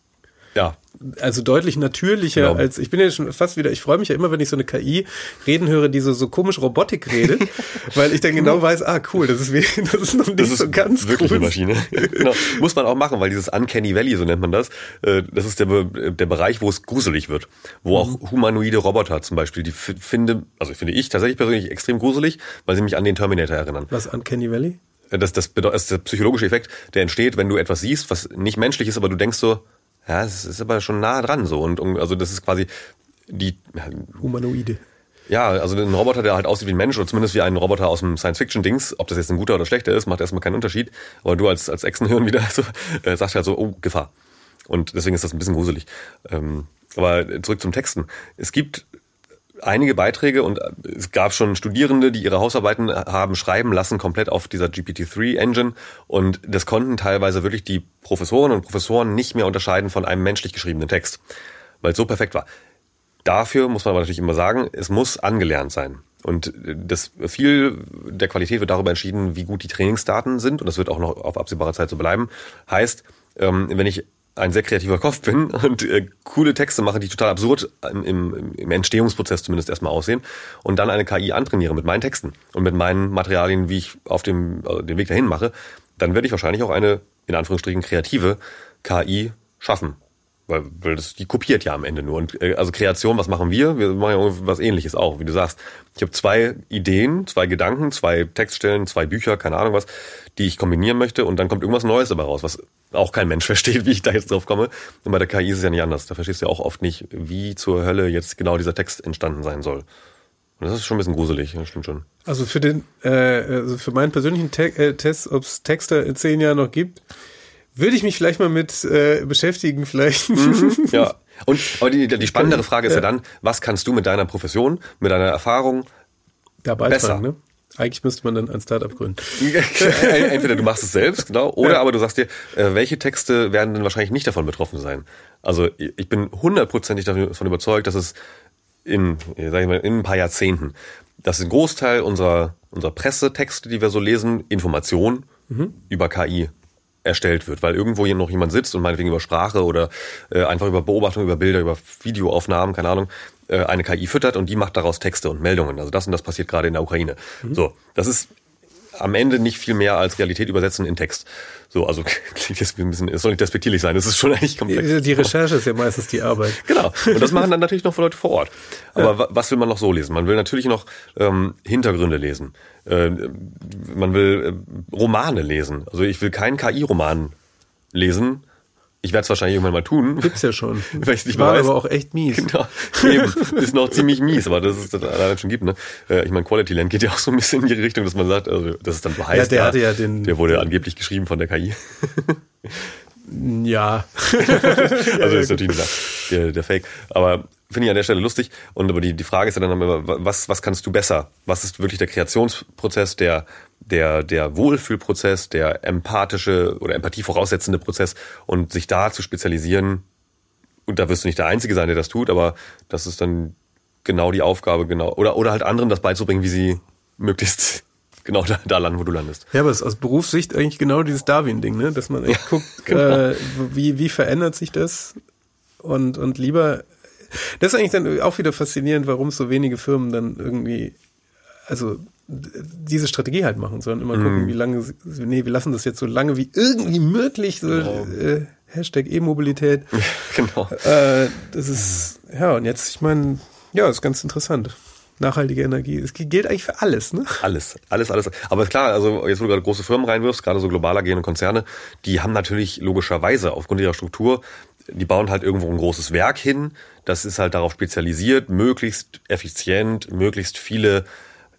ja.
Also deutlich natürlicher genau. als, ich bin ja schon fast wieder, ich freue mich ja immer, wenn ich so eine KI reden höre, die so, so komisch Robotik redet, (laughs) weil ich dann genau weiß, ah cool, das ist, wie, das ist noch nicht das ist so ganz
wirklich cool. eine Maschine. genau. Muss man auch machen, weil dieses Uncanny Valley, so nennt man das, äh, das ist der, der Bereich, wo es gruselig wird, wo auch mhm. humanoide Roboter zum Beispiel, die finde, also finde ich tatsächlich persönlich extrem gruselig, weil sie mich an den Terminator erinnern.
Was Uncanny Valley?
Das, das, das ist der psychologische Effekt, der entsteht, wenn du etwas siehst, was nicht menschlich ist, aber du denkst so, ja, es ist aber schon nah dran so. Und also das ist quasi die
Humanoide.
Ja, also ein Roboter, der halt aussieht wie ein Mensch oder zumindest wie ein Roboter aus dem Science-Fiction-Dings, ob das jetzt ein guter oder schlechter ist, macht erstmal keinen Unterschied. Aber du als, als Echsenhirn (laughs) wieder so, äh, sagst halt so, oh, Gefahr. Und deswegen ist das ein bisschen gruselig. Ähm, aber zurück zum Texten. Es gibt einige Beiträge und es gab schon Studierende, die ihre Hausarbeiten haben schreiben lassen, komplett auf dieser GPT-3-Engine. Und das konnten teilweise wirklich die Professoren und Professoren nicht mehr unterscheiden von einem menschlich geschriebenen Text, weil es so perfekt war. Dafür muss man aber natürlich immer sagen, es muss angelernt sein. Und das viel der Qualität wird darüber entschieden, wie gut die Trainingsdaten sind. Und das wird auch noch auf absehbare Zeit so bleiben. Heißt, ähm, wenn ich ein sehr kreativer Kopf bin (laughs) und äh, coole Texte mache, die total absurd im, im, im Entstehungsprozess zumindest erstmal aussehen und dann eine KI antrainiere mit meinen Texten und mit meinen Materialien, wie ich auf dem also den Weg dahin mache, dann werde ich wahrscheinlich auch eine in Anführungsstrichen kreative KI schaffen. Weil, weil das, die kopiert ja am Ende nur. Und äh, also Kreation, was machen wir? Wir machen ja was ähnliches auch, wie du sagst. Ich habe zwei Ideen, zwei Gedanken, zwei Textstellen, zwei Bücher, keine Ahnung was, die ich kombinieren möchte und dann kommt irgendwas Neues dabei raus, was auch kein Mensch (laughs) versteht, wie ich da jetzt drauf komme. Und bei der KI ist es ja nicht anders. Da verstehst du ja auch oft nicht, wie zur Hölle jetzt genau dieser Text entstanden sein soll. Und das ist schon ein bisschen gruselig, das stimmt schon.
Also für den, äh, also für meinen persönlichen Te äh, Test, ob es Texte in zehn Jahren noch gibt, würde ich mich vielleicht mal mit äh, beschäftigen, vielleicht.
Mhm, ja. (laughs) Und aber die, die spannendere Frage ist ja dann, was kannst du mit deiner Profession, mit deiner Erfahrung
da beitragen, ne? Eigentlich müsste man dann ein Startup gründen. (laughs)
Entweder du machst es selbst, genau, oder ja. aber du sagst dir, äh, welche Texte werden denn wahrscheinlich nicht davon betroffen sein? Also ich bin hundertprozentig davon überzeugt, dass es in, sag ich mal, in ein paar Jahrzehnten, dass ein Großteil unserer, unserer Pressetexte, die wir so lesen, Information mhm. über KI erstellt wird, weil irgendwo hier noch jemand sitzt und meinetwegen über Sprache oder äh, einfach über Beobachtung, über Bilder, über Videoaufnahmen, keine Ahnung, äh, eine KI füttert und die macht daraus Texte und Meldungen. Also das und das passiert gerade in der Ukraine. Mhm. So, das ist am Ende nicht viel mehr als Realität übersetzen in Text. So, also (laughs) klingt jetzt ein bisschen, es soll nicht despektierlich sein, es ist schon eigentlich komplex.
Die Recherche ist ja meistens die Arbeit. (laughs)
Genau. Und das machen dann natürlich noch Leute vor Ort. Aber ja. was will man noch so lesen? Man will natürlich noch ähm, Hintergründe lesen. Äh, man will äh, Romane lesen. Also ich will keinen KI-Roman lesen, ich werde es wahrscheinlich irgendwann mal tun.
Gibt's ja schon. (laughs)
Weil ich nicht
War weiß. aber auch echt mies.
Genau. Eben. Ist noch ziemlich mies, aber das ist das allein schon gibt, ne? Äh, ich meine, Quality Land geht ja auch so ein bisschen in die Richtung, dass man sagt, also das ist dann so heißt.
Ja, der hatte ja den.
Der wurde angeblich geschrieben von der KI.
Ja. (laughs)
also ist natürlich der, der Fake. Aber finde ich an der Stelle lustig. Und aber die, die Frage ist ja dann immer, was, was kannst du besser? Was ist wirklich der Kreationsprozess, der, der, der Wohlfühlprozess, der empathische oder Empathie voraussetzende Prozess und sich da zu spezialisieren. Und da wirst du nicht der Einzige sein, der das tut, aber das ist dann genau die Aufgabe, genau. Oder, oder halt anderen das beizubringen, wie sie möglichst (laughs) genau da, da landen, wo du landest.
Ja, aber es ist aus Berufssicht eigentlich genau dieses Darwin-Ding, ne? Dass man echt ja, guckt, (laughs) genau. äh, wie, wie verändert sich das? Und, und lieber, das ist eigentlich dann auch wieder faszinierend, warum so wenige Firmen dann irgendwie, also diese Strategie halt machen, sondern immer gucken, mm. wie lange, nee, wir lassen das jetzt so lange wie irgendwie möglich, so genau. äh, Hashtag E-Mobilität. (laughs)
genau.
Äh, das ist, ja, und jetzt, ich meine, ja, ist ganz interessant nachhaltige Energie. Es gilt eigentlich für alles, ne?
Alles, alles, alles. Aber klar, also jetzt wo du gerade große Firmen reinwirfst, gerade so global agierende Konzerne, die haben natürlich logischerweise aufgrund ihrer Struktur, die bauen halt irgendwo ein großes Werk hin. Das ist halt darauf spezialisiert, möglichst effizient, möglichst viele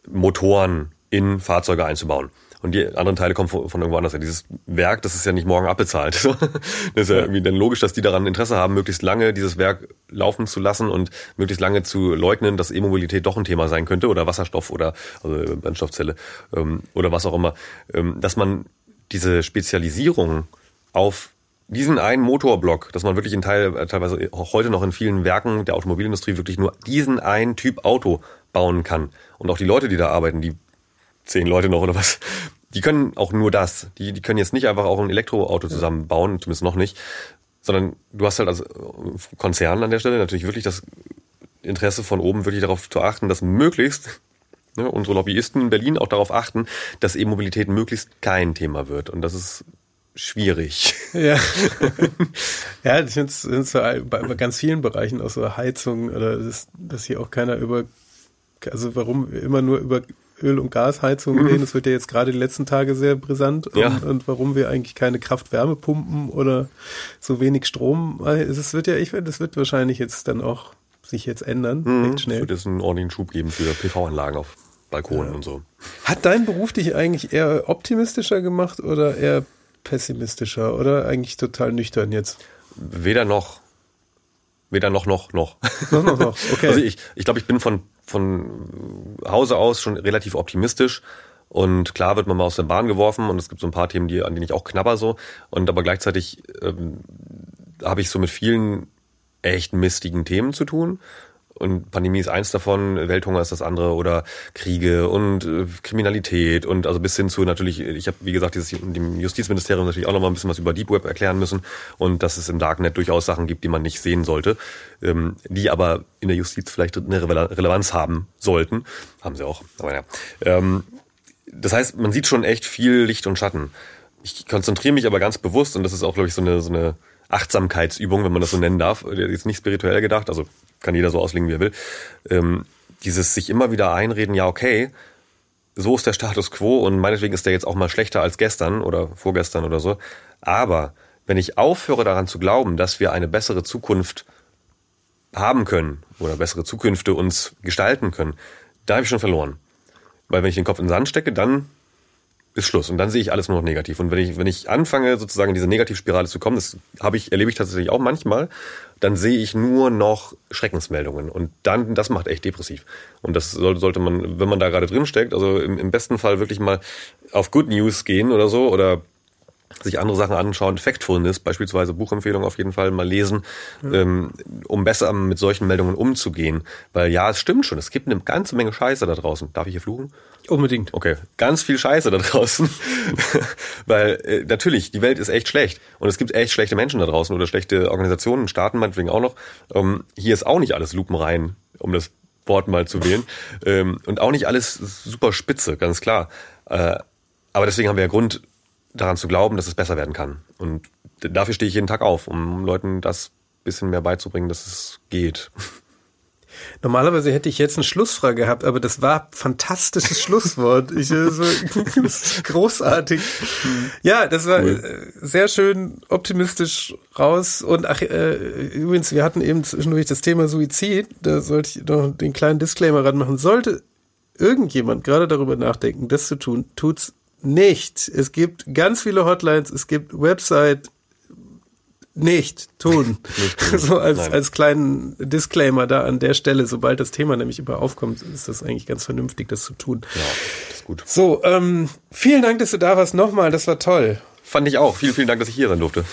Motoren in Fahrzeuge einzubauen. Und die anderen Teile kommen von, von irgendwo anders. Dieses Werk, das ist ja nicht morgen abbezahlt. (laughs) das ist ja irgendwie dann logisch, dass die daran Interesse haben, möglichst lange dieses Werk laufen zu lassen und möglichst lange zu leugnen, dass E-Mobilität doch ein Thema sein könnte oder Wasserstoff oder also Brennstoffzelle ähm, oder was auch immer. Ähm, dass man diese Spezialisierung auf diesen einen Motorblock, dass man wirklich in Teil, äh, teilweise auch heute noch in vielen Werken der Automobilindustrie wirklich nur diesen einen Typ Auto bauen kann. Und auch die Leute, die da arbeiten, die zehn Leute noch oder was. Die können auch nur das. Die, die können jetzt nicht einfach auch ein Elektroauto zusammenbauen, zumindest noch nicht, sondern du hast halt als Konzern an der Stelle natürlich wirklich das Interesse von oben wirklich darauf zu achten, dass möglichst ne, unsere Lobbyisten in Berlin auch darauf achten, dass E-Mobilität möglichst kein Thema wird. Und das ist schwierig. (laughs)
Ja, (laughs) ja ich finde es bei, bei ganz vielen Bereichen, auch so Heizung oder das, dass hier auch keiner über, also warum immer nur über Öl- und Gasheizung mhm. reden. Das wird ja jetzt gerade die letzten Tage sehr brisant. Ja. Und, und, warum wir eigentlich keine Kraft-Wärmepumpen oder so wenig Strom. Es wird ja, ich das wird wahrscheinlich jetzt dann auch sich jetzt ändern,
mhm. recht schnell. Es wird jetzt einen ordentlichen Schub geben für PV-Anlagen auf Balkonen ja. und so.
Hat dein Beruf dich eigentlich eher optimistischer gemacht oder eher pessimistischer oder eigentlich total nüchtern jetzt?
Weder noch. Weder noch, noch, noch. (laughs)
Noch, noch, noch. Okay.
Also ich, ich glaube, ich bin von, von Hause aus schon relativ optimistisch. Und klar wird man mal aus der Bahn geworfen und es gibt so ein paar Themen, die, an denen ich auch knabber so. Und aber gleichzeitig ähm, habe ich so mit vielen echt mistigen Themen zu tun. Und Pandemie ist eins davon, Welthunger ist das andere oder Kriege und äh, Kriminalität und also bis hin zu natürlich, ich habe wie gesagt dieses dem Justizministerium natürlich auch noch mal ein bisschen was über Deep Web erklären müssen und dass es im Darknet durchaus Sachen gibt, die man nicht sehen sollte, ähm, die aber in der Justiz vielleicht eine Relevanz haben sollten, haben sie auch. Aber ja. Ähm, das heißt, man sieht schon echt viel Licht und Schatten. Ich konzentriere mich aber ganz bewusst und das ist auch glaube ich so eine so eine Achtsamkeitsübung, wenn man das so nennen darf, jetzt nicht spirituell gedacht, also kann jeder so auslegen, wie er will, ähm, dieses sich immer wieder einreden, ja, okay, so ist der Status quo und meinetwegen ist der jetzt auch mal schlechter als gestern oder vorgestern oder so. Aber wenn ich aufhöre daran zu glauben, dass wir eine bessere Zukunft haben können oder bessere Zukünfte uns gestalten können, da habe ich schon verloren. Weil wenn ich den Kopf in den Sand stecke, dann ist Schluss. Und dann sehe ich alles nur noch negativ. Und wenn ich, wenn ich anfange, sozusagen in diese Negativspirale zu kommen, das habe ich, erlebe ich tatsächlich auch manchmal, dann sehe ich nur noch Schreckensmeldungen. Und dann, das macht echt depressiv. Und das sollte man, wenn man da gerade drin steckt, also im, im besten Fall wirklich mal auf Good News gehen oder so oder sich andere Sachen anschauen, Factfulness, beispielsweise Buchempfehlungen auf jeden Fall mal lesen, ja. ähm, um besser mit solchen Meldungen umzugehen. Weil ja, es stimmt schon, es gibt eine ganze Menge Scheiße da draußen. Darf ich hier fluchen?
Unbedingt.
Okay, ganz viel Scheiße da draußen. (laughs) Weil äh, natürlich, die Welt ist echt schlecht. Und es gibt echt schlechte Menschen da draußen oder schlechte Organisationen, Staaten meinetwegen auch noch. Ähm, hier ist auch nicht alles lupenrein, um das Wort mal zu wählen. ähm, und auch nicht alles super spitze, ganz klar. Äh, aber deswegen haben wir ja Grund, daran zu glauben, dass es besser werden kann. Und dafür stehe ich jeden Tag auf, um Leuten das bisschen mehr beizubringen, dass es geht. (laughs)
Normalerweise hätte ich jetzt eine Schlussfrage gehabt, aber das war fantastisches Schlusswort. (laughs) Ich, äh, so, (laughs) großartig. Ja, das war cool. Äh, sehr schön optimistisch raus. Und ach, äh, übrigens, wir hatten eben zwischendurch das Thema Suizid. Da sollte ich noch den kleinen Disclaimer ranmachen. Sollte irgendjemand gerade darüber nachdenken, das zu tun, tut's nicht. Es gibt ganz viele Hotlines, es gibt Website, nicht tun. (laughs) nicht tun. (laughs) so als, als kleinen Disclaimer da an der Stelle, sobald das Thema nämlich über aufkommt, ist das eigentlich ganz vernünftig, das zu tun.
Ja, das ist gut.
So, ähm, vielen Dank, dass du da warst nochmal, das war toll.
Fand ich auch. Vielen, vielen Dank, dass ich hier sein durfte.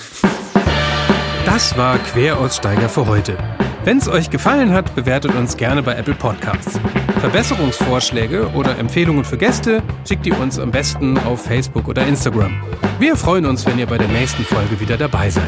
Das war Queraussteiger für heute. Wenn es euch gefallen hat, bewertet uns gerne bei Apple Podcasts. Verbesserungsvorschläge oder Empfehlungen für Gäste schickt ihr uns am besten auf Facebook oder Instagram. Wir freuen uns, wenn ihr bei der nächsten Folge wieder dabei seid.